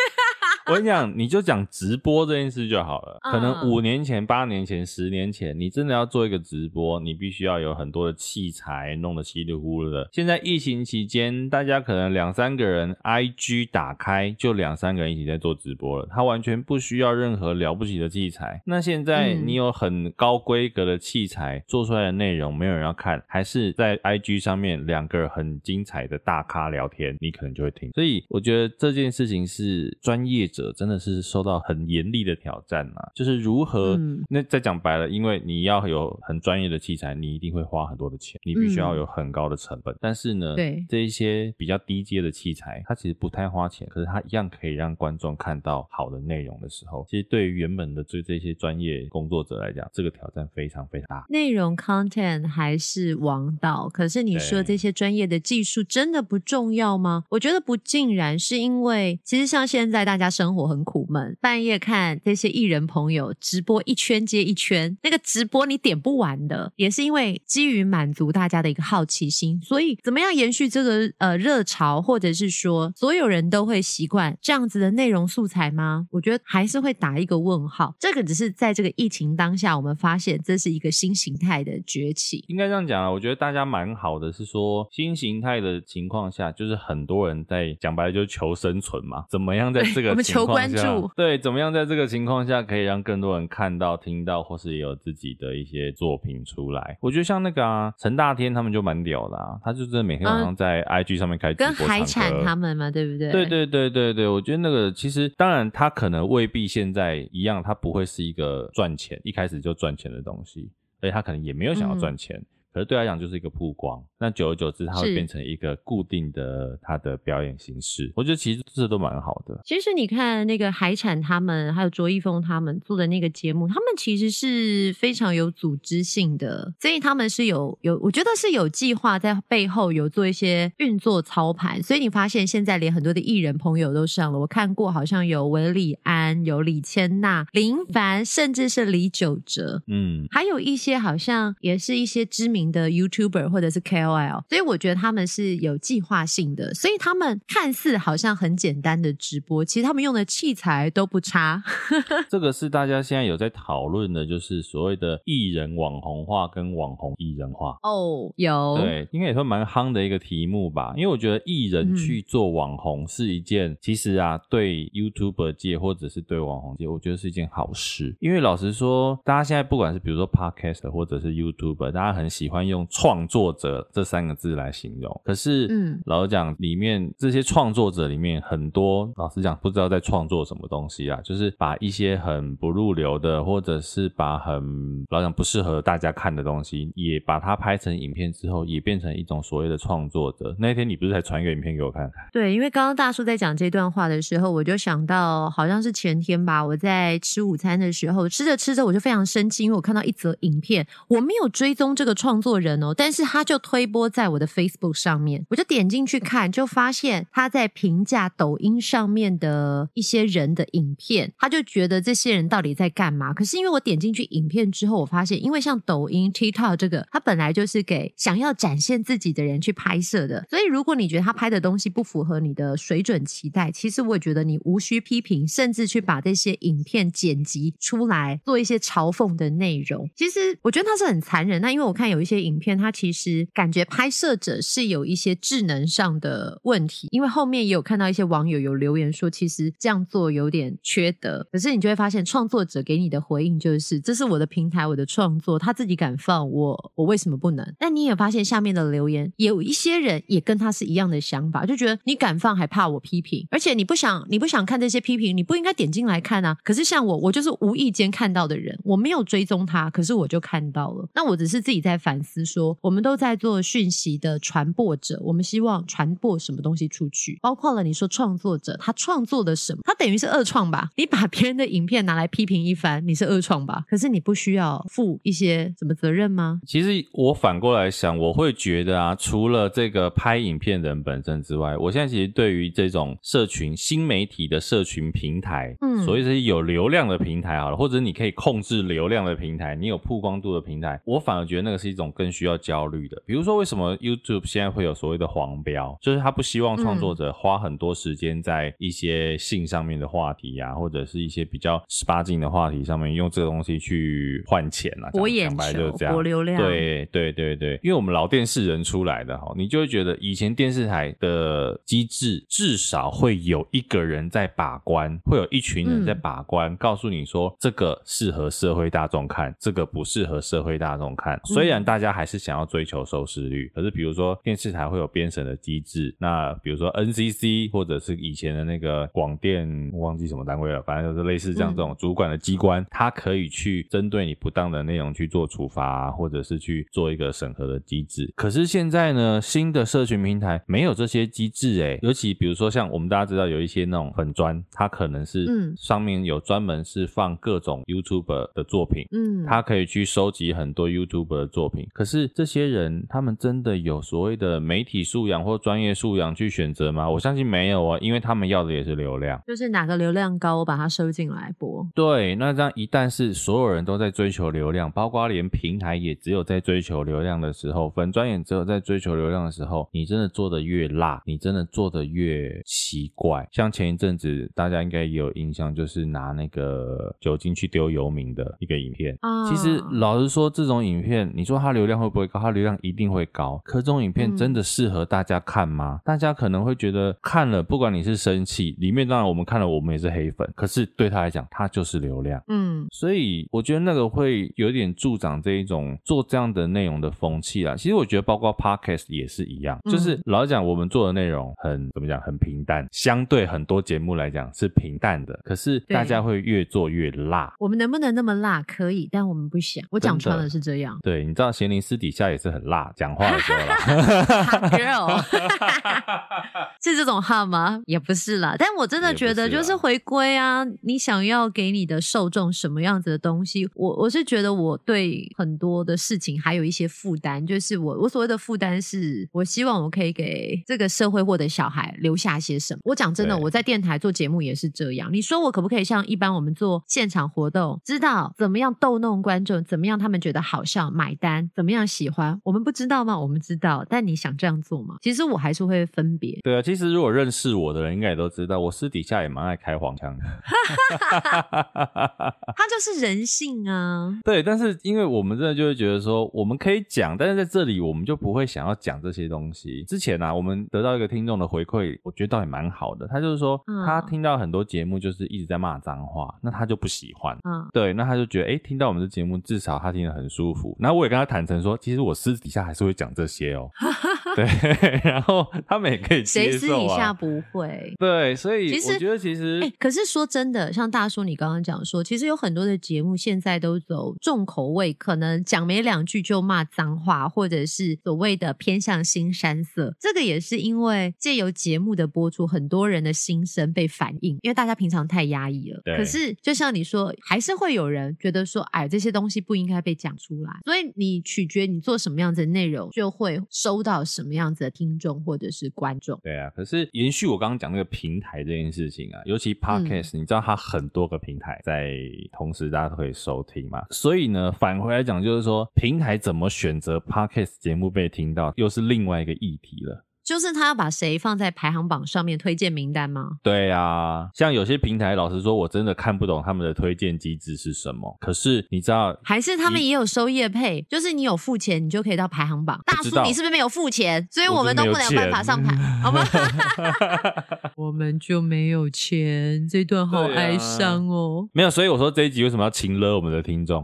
我跟你讲，你就讲直播这件事就好了。可能五年前、八年前、十年前，你真的要做一个直播，你必须要有很多的器材，弄得稀里糊涂的。现在疫情期间，大家可能两三个人，IG 打开就两三个人一起在做直播了，他完全不需要任何了不起的器材。那现在你有很高规格的器材做出来的内容，没有人要看，还是在 IG 上面两个很精彩的大咖聊天，你可能就会听。所以我觉得这件事情是专业者。真的是受到很严厉的挑战啊！就是如何，嗯、那再讲白了，因为你要有很专业的器材，你一定会花很多的钱，你必须要有很高的成本。嗯、但是呢，对这一些比较低阶的器材，它其实不太花钱，可是它一样可以让观众看到好的内容的时候，其实对于原本的这这些专业工作者来讲，这个挑战非常非常大。内容 content 还是王道，可是你说这些专业的技术真的不重要吗？我觉得不尽然，是因为其实像现在大家生活很苦闷，半夜看这些艺人朋友直播一圈接一圈，那个直播你点不完的，也是因为基于满足大家的一个好奇心，所以怎么样延续这个呃热潮，或者是说所有人都会习惯这样子的内容素材吗？我觉得还是会打一个问号。这个只是在这个疫情当下，我们发现这是一个新形态的崛起。应该这样讲啊，我觉得大家蛮好的，是说新形态的情况下，就是很多人在讲白了就是求生存嘛，怎么样在这个情况下。关注对，怎么样在这个情况下可以让更多人看到、听到，或是也有自己的一些作品出来？我觉得像那个啊，陈大天他们就蛮屌的啊，他就真的每天晚上在 IG 上面开直播、嗯、跟海产他们嘛，对不对？对对对对对，我觉得那个其实当然他可能未必现在一样，他不会是一个赚钱一开始就赚钱的东西，而且他可能也没有想要赚钱。嗯可是对他来讲就是一个曝光，那久而久之，它会变成一个固定的它的表演形式。我觉得其实这都蛮好的。其实你看那个海产他们，还有卓一峰他们做的那个节目，他们其实是非常有组织性的，所以他们是有有，我觉得是有计划在背后有做一些运作操盘。所以你发现现在连很多的艺人朋友都上了，我看过好像有韦礼安、有李千娜、林凡，甚至是李玖哲，嗯，还有一些好像也是一些知名。的 YouTuber 或者是 KOL，所以我觉得他们是有计划性的，所以他们看似好像很简单的直播，其实他们用的器材都不差。这个是大家现在有在讨论的，就是所谓的艺人网红化跟网红艺人化。哦，oh, 有对，应该也算蛮夯的一个题目吧。因为我觉得艺人去做网红是一件，嗯、其实啊，对 YouTuber 界或者是对网红界，我觉得是一件好事。因为老实说，大家现在不管是比如说 Podcast 或者是 YouTuber，大家很。喜欢用创作者这三个字来形容，可是，嗯，老实讲，里面这些创作者里面很多，老实讲，不知道在创作什么东西啊，就是把一些很不入流的，或者是把很老实讲不适合大家看的东西，也把它拍成影片之后，也变成一种所谓的创作者。那天你不是才传一个影片给我看？对，因为刚刚大叔在讲这段话的时候，我就想到，好像是前天吧，我在吃午餐的时候，吃着吃着我就非常生气，因为我看到一则影片，我没有追踪这个创。作人哦，但是他就推播在我的 Facebook 上面，我就点进去看，就发现他在评价抖音上面的一些人的影片，他就觉得这些人到底在干嘛？可是因为我点进去影片之后，我发现，因为像抖音、TikTok 这个，它本来就是给想要展现自己的人去拍摄的，所以如果你觉得他拍的东西不符合你的水准期待，其实我也觉得你无需批评，甚至去把这些影片剪辑出来做一些嘲讽的内容。其实我觉得他是很残忍。那因为我看有一些影片，他其实感觉拍摄者是有一些智能上的问题，因为后面也有看到一些网友有留言说，其实这样做有点缺德。可是你就会发现，创作者给你的回应就是：这是我的平台，我的创作，他自己敢放，我我为什么不能？但你也发现下面的留言，有一些人也跟他是一样的想法，就觉得你敢放还怕我批评，而且你不想你不想看这些批评，你不应该点进来看啊。可是像我，我就是无意间看到的人，我没有追踪他，可是我就看到了。那我只是自己在反思说，我们都在做讯息的传播者，我们希望传播什么东西出去，包括了你说创作者，他创作的什么，他等于是二创吧？你把别人的影片拿来批评一番，你是二创吧？可是你不需要负一些什么责任吗？其实我反过来想，我会觉得啊，除了这个拍影片人本身之外，我现在其实对于这种社群新媒体的社群平台，嗯，所以是有流量的平台好了，或者你可以控制流量的平台，你有曝光度的平台，我反而觉得那个是一种更需要焦虑的。比如说，为什么 YouTube 现在会有所谓的黄标？就是他不希望创作者花很多时间在一些性上面的话题呀、啊，或者是一些比较十八禁的话题上面，用这个东西去换钱啊，博眼球、博流量。对对对对，因为我们老电视人出来的哈，你就会觉得以前电视台的机制至少会有一个人在把关，会有一群人在把关，嗯、告诉你说这个适合社会大众看，这个不适合社会大众看。虽然大家还是想要追求收视率，可是比如说电视台会有编审的机制，那比如说 NCC 或者是以前的那个广电，忘记什么单位了，反正就是类似这样这种主管的机关，它可以去针对你不当的内容去做处罚，或者是去做一个审核的机制。可是现在呢，新的社群平台没有这些机制诶，尤其比如说像我们大家知道有一些那种粉砖，它可能是上面有专门是放各种 YouTuber 的作品，嗯，它可以去收集很多 YouTuber 的作品。可是这些人他们真的有所谓的媒体素养或专业素养去选择吗？我相信没有啊，因为他们要的也是流量，就是哪个流量高，我把它收进来播。对，那这样一旦是所有人都在追求流量，包括连平台也只有在追求流量的时候，粉专也只有在追求流量的时候，你真的做的越辣，你真的做的越奇怪。像前一阵子大家应该也有印象，就是拿那个酒精去丢游民的一个影片。啊，其实老实说，这种影片，你说它流量会不会高？它流量一定会高。可这种影片真的适合大家看吗？嗯、大家可能会觉得看了，不管你是生气，里面当然我们看了，我们也是黑粉。可是对他来讲，他就是流量。嗯，所以我觉得那个会有点助长这一种做这样的内容的风气啦。其实我觉得包括 Podcast 也是一样，就是老实讲，我们做的内容很怎么讲，很平淡，相对很多节目来讲是平淡的。可是大家会越做越辣。我们能不能那么辣？可以，但我们不想。我讲穿了是这样。对，你知道贤玲私底下也是很辣，讲话的时候啦。Hot girl，是这种话吗？也不是啦。但我真的觉得，就是回归啊，你想要给你的受众什么样子的东西？我我是觉得我对很多的事情还有一些负担，就是我我所谓的负担是，我希望我可以给这个社会或者小孩留下些什么。我讲真的，我在电台做节目也是这样。你说我可不可以像一般我们做现场活动，知道怎么样逗弄观众，怎么样他们觉得好笑买单，怎么样喜欢？我们不知道吗？我们知道，但你想这样做吗？其实我还是会分别。对啊，其实如果认识我的人，应该也都知道，我私底下也蛮爱开黄腔的。他就是人性啊。对，但是因为我们真的就会觉得说，我们可以讲，但是在这里我们就不会想要讲这些东西。之前啊，我们得到一个听众的回馈，我觉得倒也蛮好的。他就是说，他听到很多节目就是一直在骂脏话，那他就不喜欢。嗯，对，那他就觉得，哎，听到我们的节目，至少他听得很舒服。那我也跟他坦诚说，其实我私底下还是会会讲这些哦。对，然后他们也可以接受啊。谁私底下不会？对，所以其实我觉得其实，哎，可是说真的，像大叔你刚刚讲说，其实有很多的节目现在都走重口味，可能讲没两句就骂脏话，或者是所谓的偏向新山色。这个也是因为借由节目的播出，很多人的心声被反映，因为大家平常太压抑了。对。可是就像你说，还是会有人觉得说，哎，这些东西不应该被讲出来。所以你取决你做什么样子的内容，就会收到什么样子的听众或者是观众。对啊，可是延续我刚刚讲那个平台这件事情啊，尤其 Podcast，、嗯、你知道它很多个平台在同时大家都可以收听嘛？所以呢，返回来讲就是说，平台怎么选择 Podcast 节目被听到，又是另外一个议题了。就是他要把谁放在排行榜上面推荐名单吗？对啊，像有些平台，老实说，我真的看不懂他们的推荐机制是什么。可是你知道，还是他们也有收业配，就是你有付钱，你就可以到排行榜。大叔，你是不是没有付钱？所以我们都不能有办法上排，好吗？我们就没有钱，这段好哀伤哦。没有，所以我说这一集为什么要情勒我们的听众？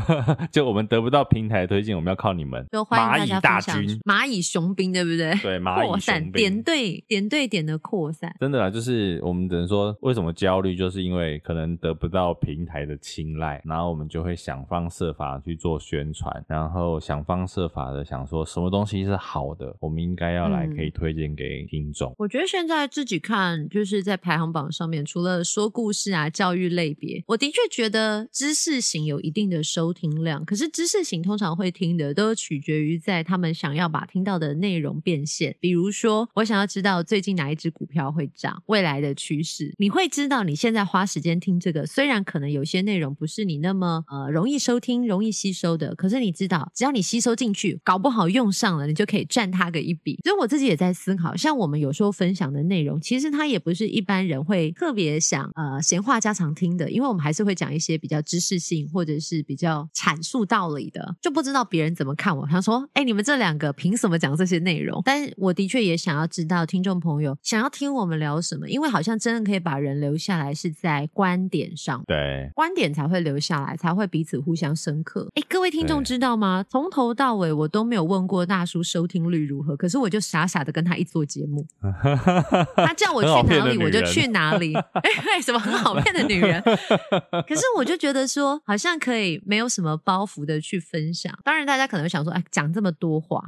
就我们得不到平台推荐，我们要靠你们。就欢迎大家分享。蚂蚁雄兵，对不对？对，蚂蚁。扩散点对点对点的扩散，真的啊，就是我们只能说，为什么焦虑，就是因为可能得不到平台的青睐，然后我们就会想方设法去做宣传，然后想方设法的想说什么东西是好的，我们应该要来可以推荐给听众。嗯。我觉得现在自己看，就是在排行榜上面，除了说故事啊、教育类别，我的确觉得知识型有一定的收听量，可是知识型通常会听的都取决于在他们想要把听到的内容变现，比如说，我想要知道最近哪一只股票会涨，未来的趋势，你会知道你现在花时间听这个，虽然可能有些内容不是你那么呃容易收听、容易吸收的，可是你知道，只要你吸收进去，搞不好用上了，你就可以赚它个一笔。所以我自己也在思考，像我们有时候分享的内容，其实它也不是一般人会特别想呃闲话家常听的，因为我们还是会讲一些比较知识性或者是比较阐述道理的，就不知道别人怎么看我。他说：“哎，你们这两个凭什么讲这些内容？”但我的确也。想要知道听众朋友想要听我们聊什么，因为好像真的可以把人留下来是在观点上，对，观点才会留下来，才会彼此互相深刻。哎，各位听众知道吗？从头到尾我都没有问过大叔收听率如何，可是我就傻傻的跟他一做节目，他叫我去哪里我就去哪里。哎，什么很好骗的女人？可是我就觉得说，好像可以没有什么包袱的去分享。当然，大家可能会想说，哎，讲这么多话。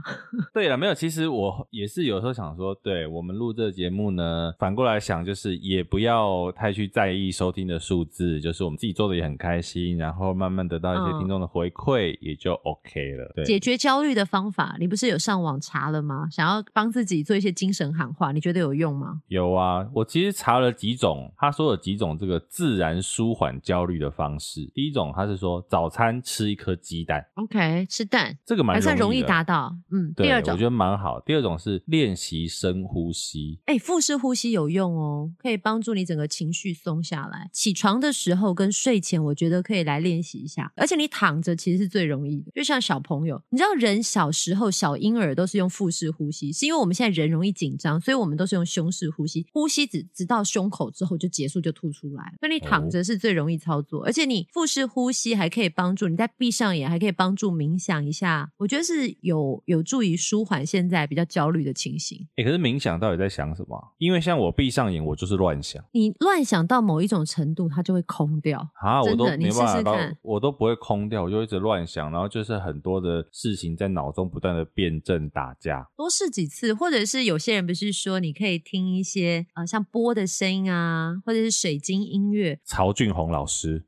对了，没有，其实我也是有时候想。想说，对我们录这个节目呢，反过来想，就是也不要太去在意收听的数字，就是我们自己做的也很开心，然后慢慢得到一些听众的回馈，也就 OK 了。对，解决焦虑的方法，你不是有上网查了吗？想要帮自己做一些精神喊话，你觉得有用吗？有啊，我其实查了几种，他说有几种这个自然舒缓焦虑的方式。第一种，他是说早餐吃一颗鸡蛋，OK，吃蛋，这个蛮还算容易达到。嗯，对，第二种我觉得蛮好。第二种是练习。深呼吸，哎，腹式呼吸有用哦，可以帮助你整个情绪松下来。起床的时候跟睡前，我觉得可以来练习一下。而且你躺着其实是最容易的，就像小朋友，你知道人小时候小婴儿都是用腹式呼吸，是因为我们现在人容易紧张，所以我们都是用胸式呼吸，呼吸只直到胸口之后就结束就吐出来。所以你躺着是最容易操作，而且你腹式呼吸还可以帮助你在闭上眼，还可以帮助冥想一下，我觉得是有有助于舒缓现在比较焦虑的情形。哎，可是冥想到底在想什么？因为像我闭上眼，我就是乱想。你乱想到某一种程度，它就会空掉。啊，我都你试试看，我都不会空掉，我就一直乱想，然后就是很多的事情在脑中不断的辩证打架。多试几次，或者是有些人不是说你可以听一些啊、呃，像波的声音啊，或者是水晶音乐。曹俊宏老师，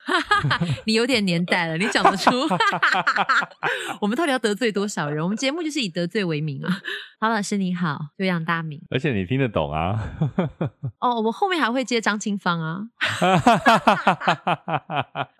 你有点年代了，你讲得出？我们到底要得罪多少人？我们节目就是以得罪为名啊。好老师你好，久仰大名。而且你听得懂啊？哦，我们后面还会接张清芳啊。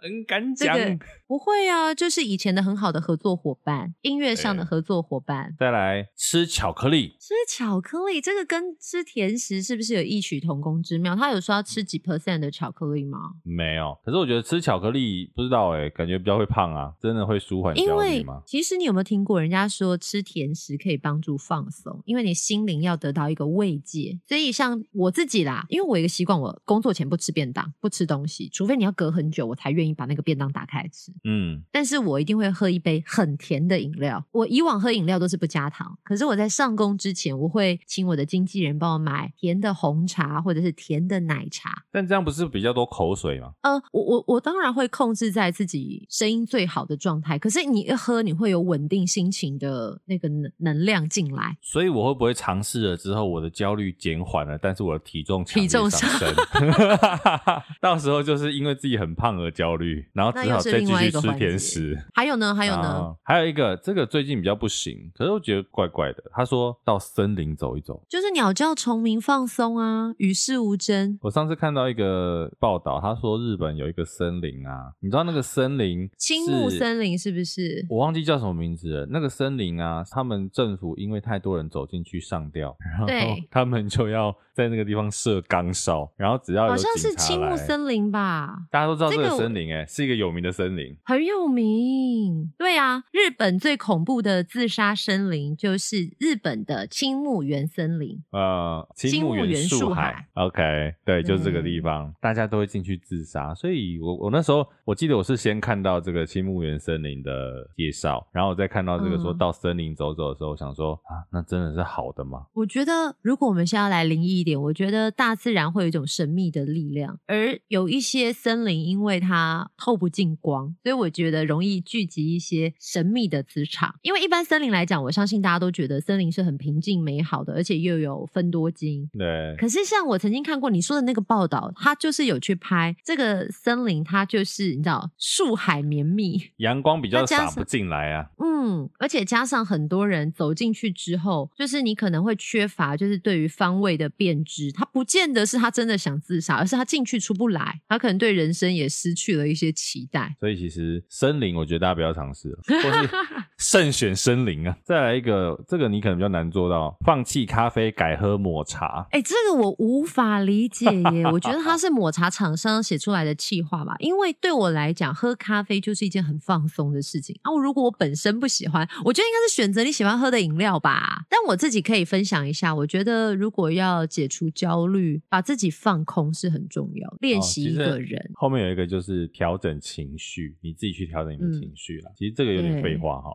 很敢讲。这个不会啊，就是以前的很好的合作伙伴，音乐上的合作伙伴。再来吃巧克力，吃巧克力，这个跟吃甜食是不是有异曲同工之妙？他有说要吃几 percent 的巧克力吗？没有。可是我觉得吃巧克力不知道哎、欸，感觉比较会胖啊。真的会舒缓？因为其实你有没有听过人家说吃甜食可以帮助放松？因为你心灵要得到一个慰藉。所以像我自己啦，因为我有一个习惯，我工作前不吃便当，不吃东西，除非你要隔很久，我才愿意把那个便当打开来吃。嗯，但是我一定会喝一杯很甜的饮料。我以往喝饮料都是不加糖，可是我在上工之前，我会请我的经纪人帮我买甜的红茶或者是甜的奶茶。但这样不是比较多口水吗？呃，我我我当然会控制在自己声音最好的状态，可是你一喝，你会有稳定心情的那个能能量进来。所以我会不会尝试了之后，我的焦虑减缓了，但是我的体重体重上升，到时候就是因为自己很胖而焦虑，然后只好再继续吃甜食。还有呢？还有呢？啊、还有一个，这个最近比较不行，可是我觉得怪怪的。他说到森林走一走，就是鸟叫虫鸣放松啊，与世无争。我上次看到一个报道，他说日本有一个森林啊，你知道那个森林青木森林是不是？我忘记叫什么名字了。那个森林啊，他们政府因为太多人走进去上吊，然后他们就要在那个地方设岗哨，然后只要有好像是青木森林吧，大家都知道这个森林、欸，哎，是一个有名的森林，很有名。对啊，日本最恐怖的自杀森林就是日本的青木原森林，呃，青木原树海。OK，对，就是这个地方，大家都会进去自杀。所以我我那时候我记得我是先看到这个青木原森林的介绍，然后我再看到这个说到森林走走的时候，我想说啊，那真的是好的吗？我觉得如果我们现在要来灵异一点，我觉得大自然会有一种神秘的力量，而有一些森林因为它透不进光，所以我觉得容易聚集一些神秘的磁场。因为一般森林来讲，我相信大家都觉得森林是很平静美好的，而且又有分多金。对。可是像我曾经看过你说的那个报道，他就是有去拍这个森林，它就是你知道树海绵密，阳光比较洒不进来啊。嗯，而且加上很多人走进去之后，就是你可能会缺乏，就是对于方位的辨知。他不见得是他真的想自杀，而是他进去出不来，他可能对人生也失去了一些期待。所以其实森林，我觉得大家不要尝试了，或是 慎选森林啊。再来一个，这个你可能比较难做到，放弃咖啡改喝抹茶。哎、欸，这个我无法理解耶。我觉得他 是抹茶厂商写出来的气话吧，因为对我来讲，喝咖啡就是一件很放松的事情啊。如果我本身不喜欢，我觉得应该是选择你喜欢喝的饮料吧。但我自己可以分享一下，我觉得如果要解除焦虑，把自己放空是很重要。练习一个人、哦，后面有一个就是调整情绪，你自己去调整你的情绪了、嗯。其实这个有点废话哈。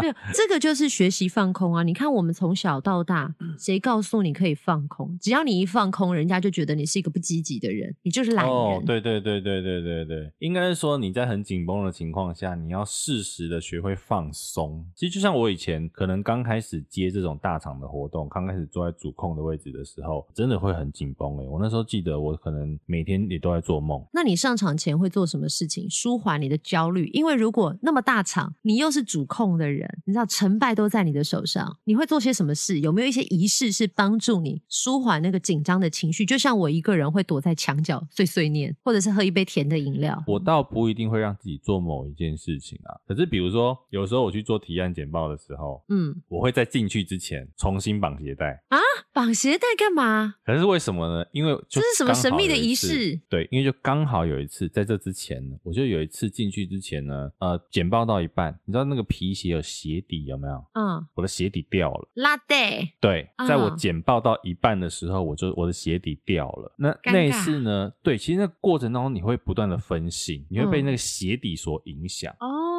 没有，这个就是学习放空啊。你看我们从小到大，谁告诉你可以放空？只要你一放空，人家就觉得你是一个不积极的人，你就是懒人。哦，对对对对对对对，应该是说你在很紧绷的情况下，你要适时的学会放松。其实就像我以前可能刚开始接这种大场的活动，刚开始坐在主控的位置的时候，真的会很紧绷诶。我那时候记得，我可能每天也都在做梦。那你上场前会做什么事情舒缓你的焦虑？因为如果那么大场，你又是主控的人，你知道成败都在你的手上，你会做些什么事？有没有一些仪式是帮助你舒缓那个紧张的情绪？就像我一个人会躲在墙角碎碎念，或者是喝一杯甜的饮料。我倒不一定会让自己做某一件事情啊，可是比如说有时候我去做提案简报的时候，嗯，我会在进去之前重新绑鞋带啊。绑鞋带干嘛？可是为什么呢？因为这是什么神秘的仪式？对，因为就刚好有一次，在这之前呢，我就有一次进去之前呢，呃，简报到一半，你知道那个皮鞋有鞋底有没有？嗯，我的鞋底掉了。拉带。对，在我简报到一半的时候，我就我的鞋底掉了。那那一次呢？对，其实那过程当中你会不断的分心，你会被那个鞋底所影响。哦。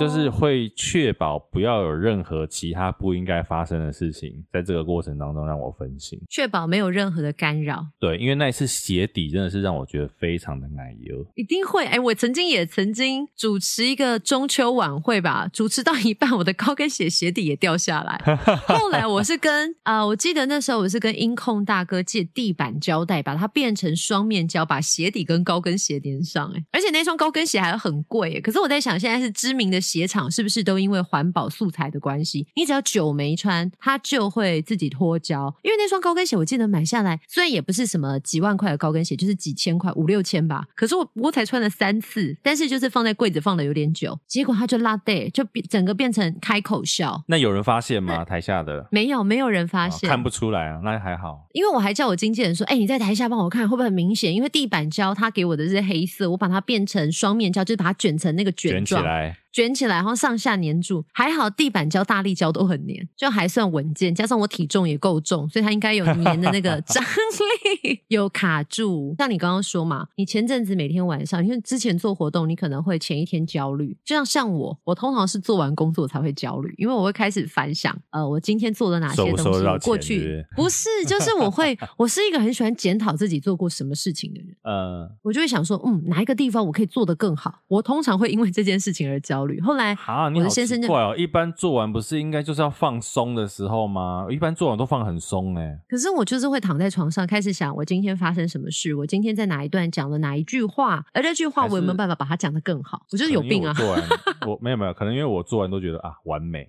就是会确保不要有任何其他不应该发生的事情，在这个过程当中让我分心，确保没有任何的干扰。对，因为那一次鞋底真的是让我觉得非常的奶油。一定会，哎，我曾经也曾经主持一个中秋晚会吧，主持到一半，我的高跟鞋鞋底也掉下来。后来我是跟啊、呃，我记得那时候我是跟音控大哥借地板胶带，把它变成双面胶，把鞋底跟高跟鞋连上。哎，而且那双高跟鞋还很贵。可是我在想，现在是知名的。鞋厂是不是都因为环保素材的关系？你只要久没穿，它就会自己脱胶。因为那双高跟鞋，我记得买下来，虽然也不是什么几万块的高跟鞋，就是几千块，五六千吧。可是我我才穿了三次，但是就是放在柜子放的有点久，结果它就拉带，就变整个变成开口笑。那有人发现吗？台下的没有，没有人发现，哦，看不出来啊，那还好。因为我还叫我经纪人说：“哎，你在台下帮我看，会不会很明显？因为地板胶它给我的是黑色，我把它变成双面胶，就是把它卷成那个卷状。”卷起来，然后上下粘住，还好地板胶、大力胶都很粘，就还算稳健。加上我体重也够重，所以它应该有粘的那个张 力，有卡住。像你刚刚说嘛，你前阵子每天晚上，因为之前做活动，你可能会前一天焦虑。就像像我，我通常是做完工作才会焦虑，因为我会开始反想，呃，我今天做了哪些东西。收收过去不是，就是我会，我是一个很喜欢检讨自己做过什么事情的人。呃，我就会想说，嗯，哪一个地方我可以做得更好？我通常会因为这件事情而焦虑。后来，我的先生就怪哦，一般做完不是应该就是要放松的时候吗？一般做完都放很松哎。可是我就是会躺在床上开始想，我今天发生什么事？我今天在哪一段讲了哪一句话？而这句话我有没有办法把它讲得更好？我就是有病啊！做完 我没有没有，可能因为我做完都觉得啊完美。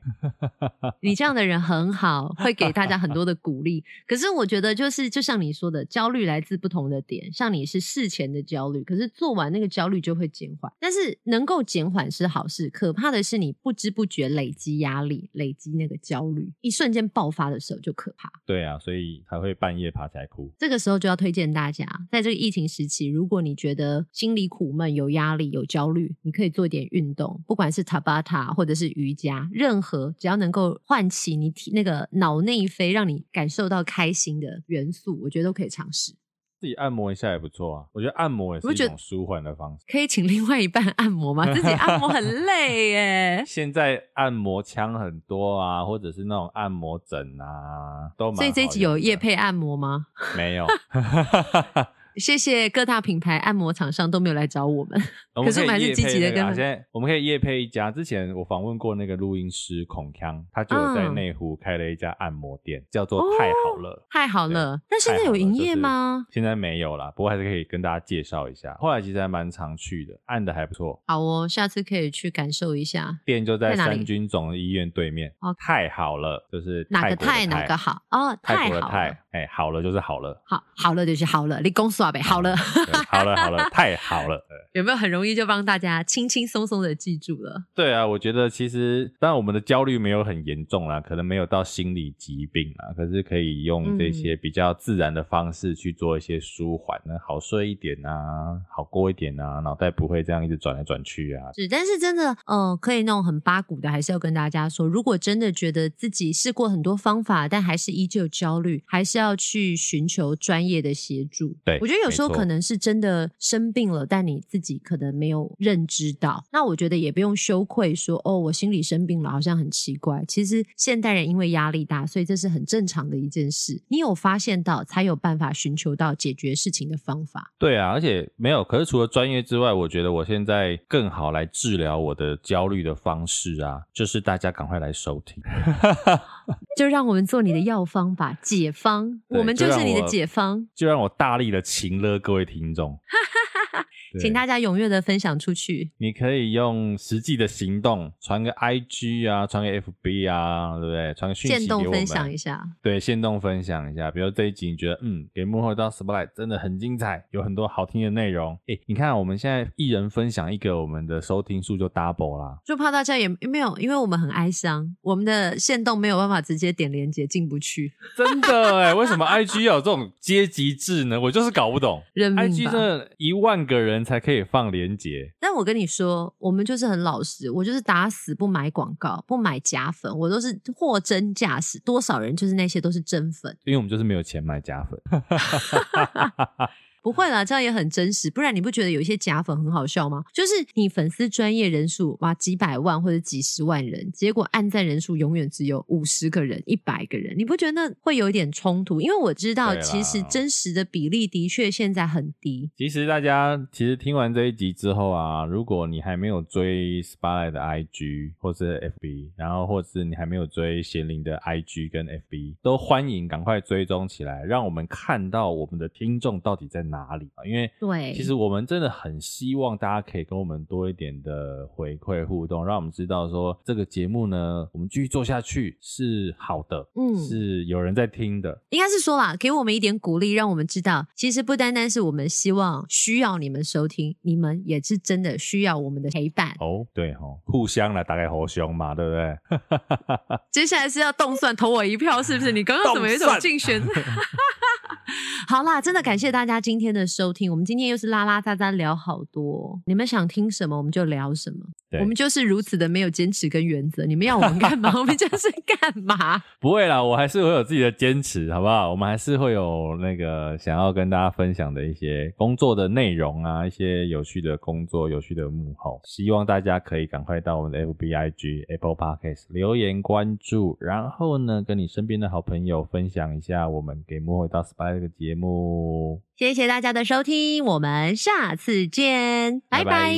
你这样的人很好，会给大家很多的鼓励。可是我觉得就是就像你说的，焦虑来自不同的点。像你是事前的焦虑，可是做完那个焦虑就会减缓。但是能够减缓是好事，可怕的是你不知不觉累积压力，累积那个焦虑，一瞬间爆发的时候就可怕。对啊，所以才会半夜爬起来哭。这个时候就要推荐大家，在这个疫情时期，如果你觉得心里苦闷、有压力、有焦虑，你可以做一点运动，不管是塔巴塔或者是瑜伽，任何只要能够唤起你体那个脑内啡，让你感受到开心的元素，我觉得都可以尝试。自己按摩一下也不错啊，我觉得按摩也是一种舒缓的方式。可以请另外一半按摩吗？自己按摩很 累耶。现在按摩枪很多啊，或者是那种按摩枕啊，都。所以这一集有夜配按摩吗？没有。谢谢各大品牌按摩厂商都没有来找我们，我们可，可是我们还是积极的跟。现在我们可以夜配一家，之前我访问过那个录音师孔康，他就有在内湖开了一家按摩店，嗯、叫做太好了，哦、太好了。但现在有营业吗？现在没有啦，不过还是可以跟大家介绍一下。后来其实还蛮常去的，按的还不错。好哦，下次可以去感受一下。店就在三军总医院对面。哦，太好了，就是哪个太哪个好哦，太好了。哎，好了就是好了，好好了就是好了，你公司啊呗，好了。好了好了，太好了。有没有很容易就帮大家轻轻松松的记住了？对啊，我觉得其实当然我们的焦虑没有很严重啦，可能没有到心理疾病啊，可是可以用这些比较自然的方式去做一些舒缓，那、嗯、好睡一点啊，好过一点啊，脑袋不会这样一直转来转去啊。是，但是真的，呃，可以那种很八股的，还是要跟大家说，如果真的觉得自己试过很多方法，但还是依旧焦虑，还是要去寻求专业的协助。对，我觉得有时候可能是真的生病了，但你自己可能没有认知到。那我觉得也不用羞愧说，说哦，我心里生病了，好像很奇怪。其实现代人因为压力大，所以这是很正常的一件事。你有发现到，才有办法寻求到解决事情的方法。对啊，而且没有。可是除了专业之外，我觉得我现在更好来治疗我的焦虑的方式啊，就是大家赶快来收听，就让我们做你的药方吧，解方。我们就是你的解方。就让我大力的情勒各位听众。请大家踊跃的分享出去。你可以用实际的行动传个 IG 啊，传个 FB 啊，对不对？传个讯息给我们。动分享一下。对，限动分享一下。比如这一集你觉得，嗯，给幕后一道 spotlight 真的很精彩，有很多好听的内容。哎，你看我们现在一人分享一个，我们的收听数就 double 啦。就怕大家也没有，因为我们很哀伤，我们的限动没有办法直接点连接进不去。真的哎，为什么 IG 要有这种阶级制呢？我就是搞不懂。IG 真的一万个人。才可以放链接，但我跟你说，我们就是很老实，我就是打死不买广告，不买假粉，我都是货真价实，多少人就是那些都是真粉，因为我们就是没有钱买假粉。不会啦，这样也很真实。不然你不觉得有一些假粉很好笑吗？就是你粉丝专业人数哇几百万或者几十万人，结果按赞人数永远只有五十个人、一百个人，你不觉得那会有一点冲突？因为我知道其实真实的比例的确现在很低。其实大家其实听完这一集之后啊，如果你还没有追 Spotlight 的 IG 或是 FB，然后或是你还没有追贤玲的 IG 跟 FB，都欢迎赶快追踪起来，让我们看到我们的听众到底在哪里啊？因为对，其实我们真的很希望大家可以跟我们多一点的回馈互动，让我们知道说这个节目呢，我们继续做下去是好的，嗯，是有人在听的。应该是说啦，给我们一点鼓励，让我们知道，其实不单单是我们希望需要你们收听，你们也是真的需要我们的陪伴。哦，对哦，互相来打开互相嘛，对不对？接下来是要动算投我一票，是不是？你刚刚怎么有一种竞选？好啦，真的感谢大家今天的收听。我们今天又是拉拉杂杂聊好多，你们想听什么我们就聊什么。我们就是如此的没有坚持跟原则。你们要我们干嘛？我们就是 干嘛？不会啦，我还是会有自己的坚持，好不好？我们还是会有那个想要跟大家分享的一些工作的内容啊，一些有趣的工作、有趣的幕后。希望大家可以赶快到我们的 FBIG Apple Podcast 留言关注，然后呢，跟你身边的好朋友分享一下我们给幕后到 SPOT 这个节目。谢谢大家的收听，我们下次见，拜拜。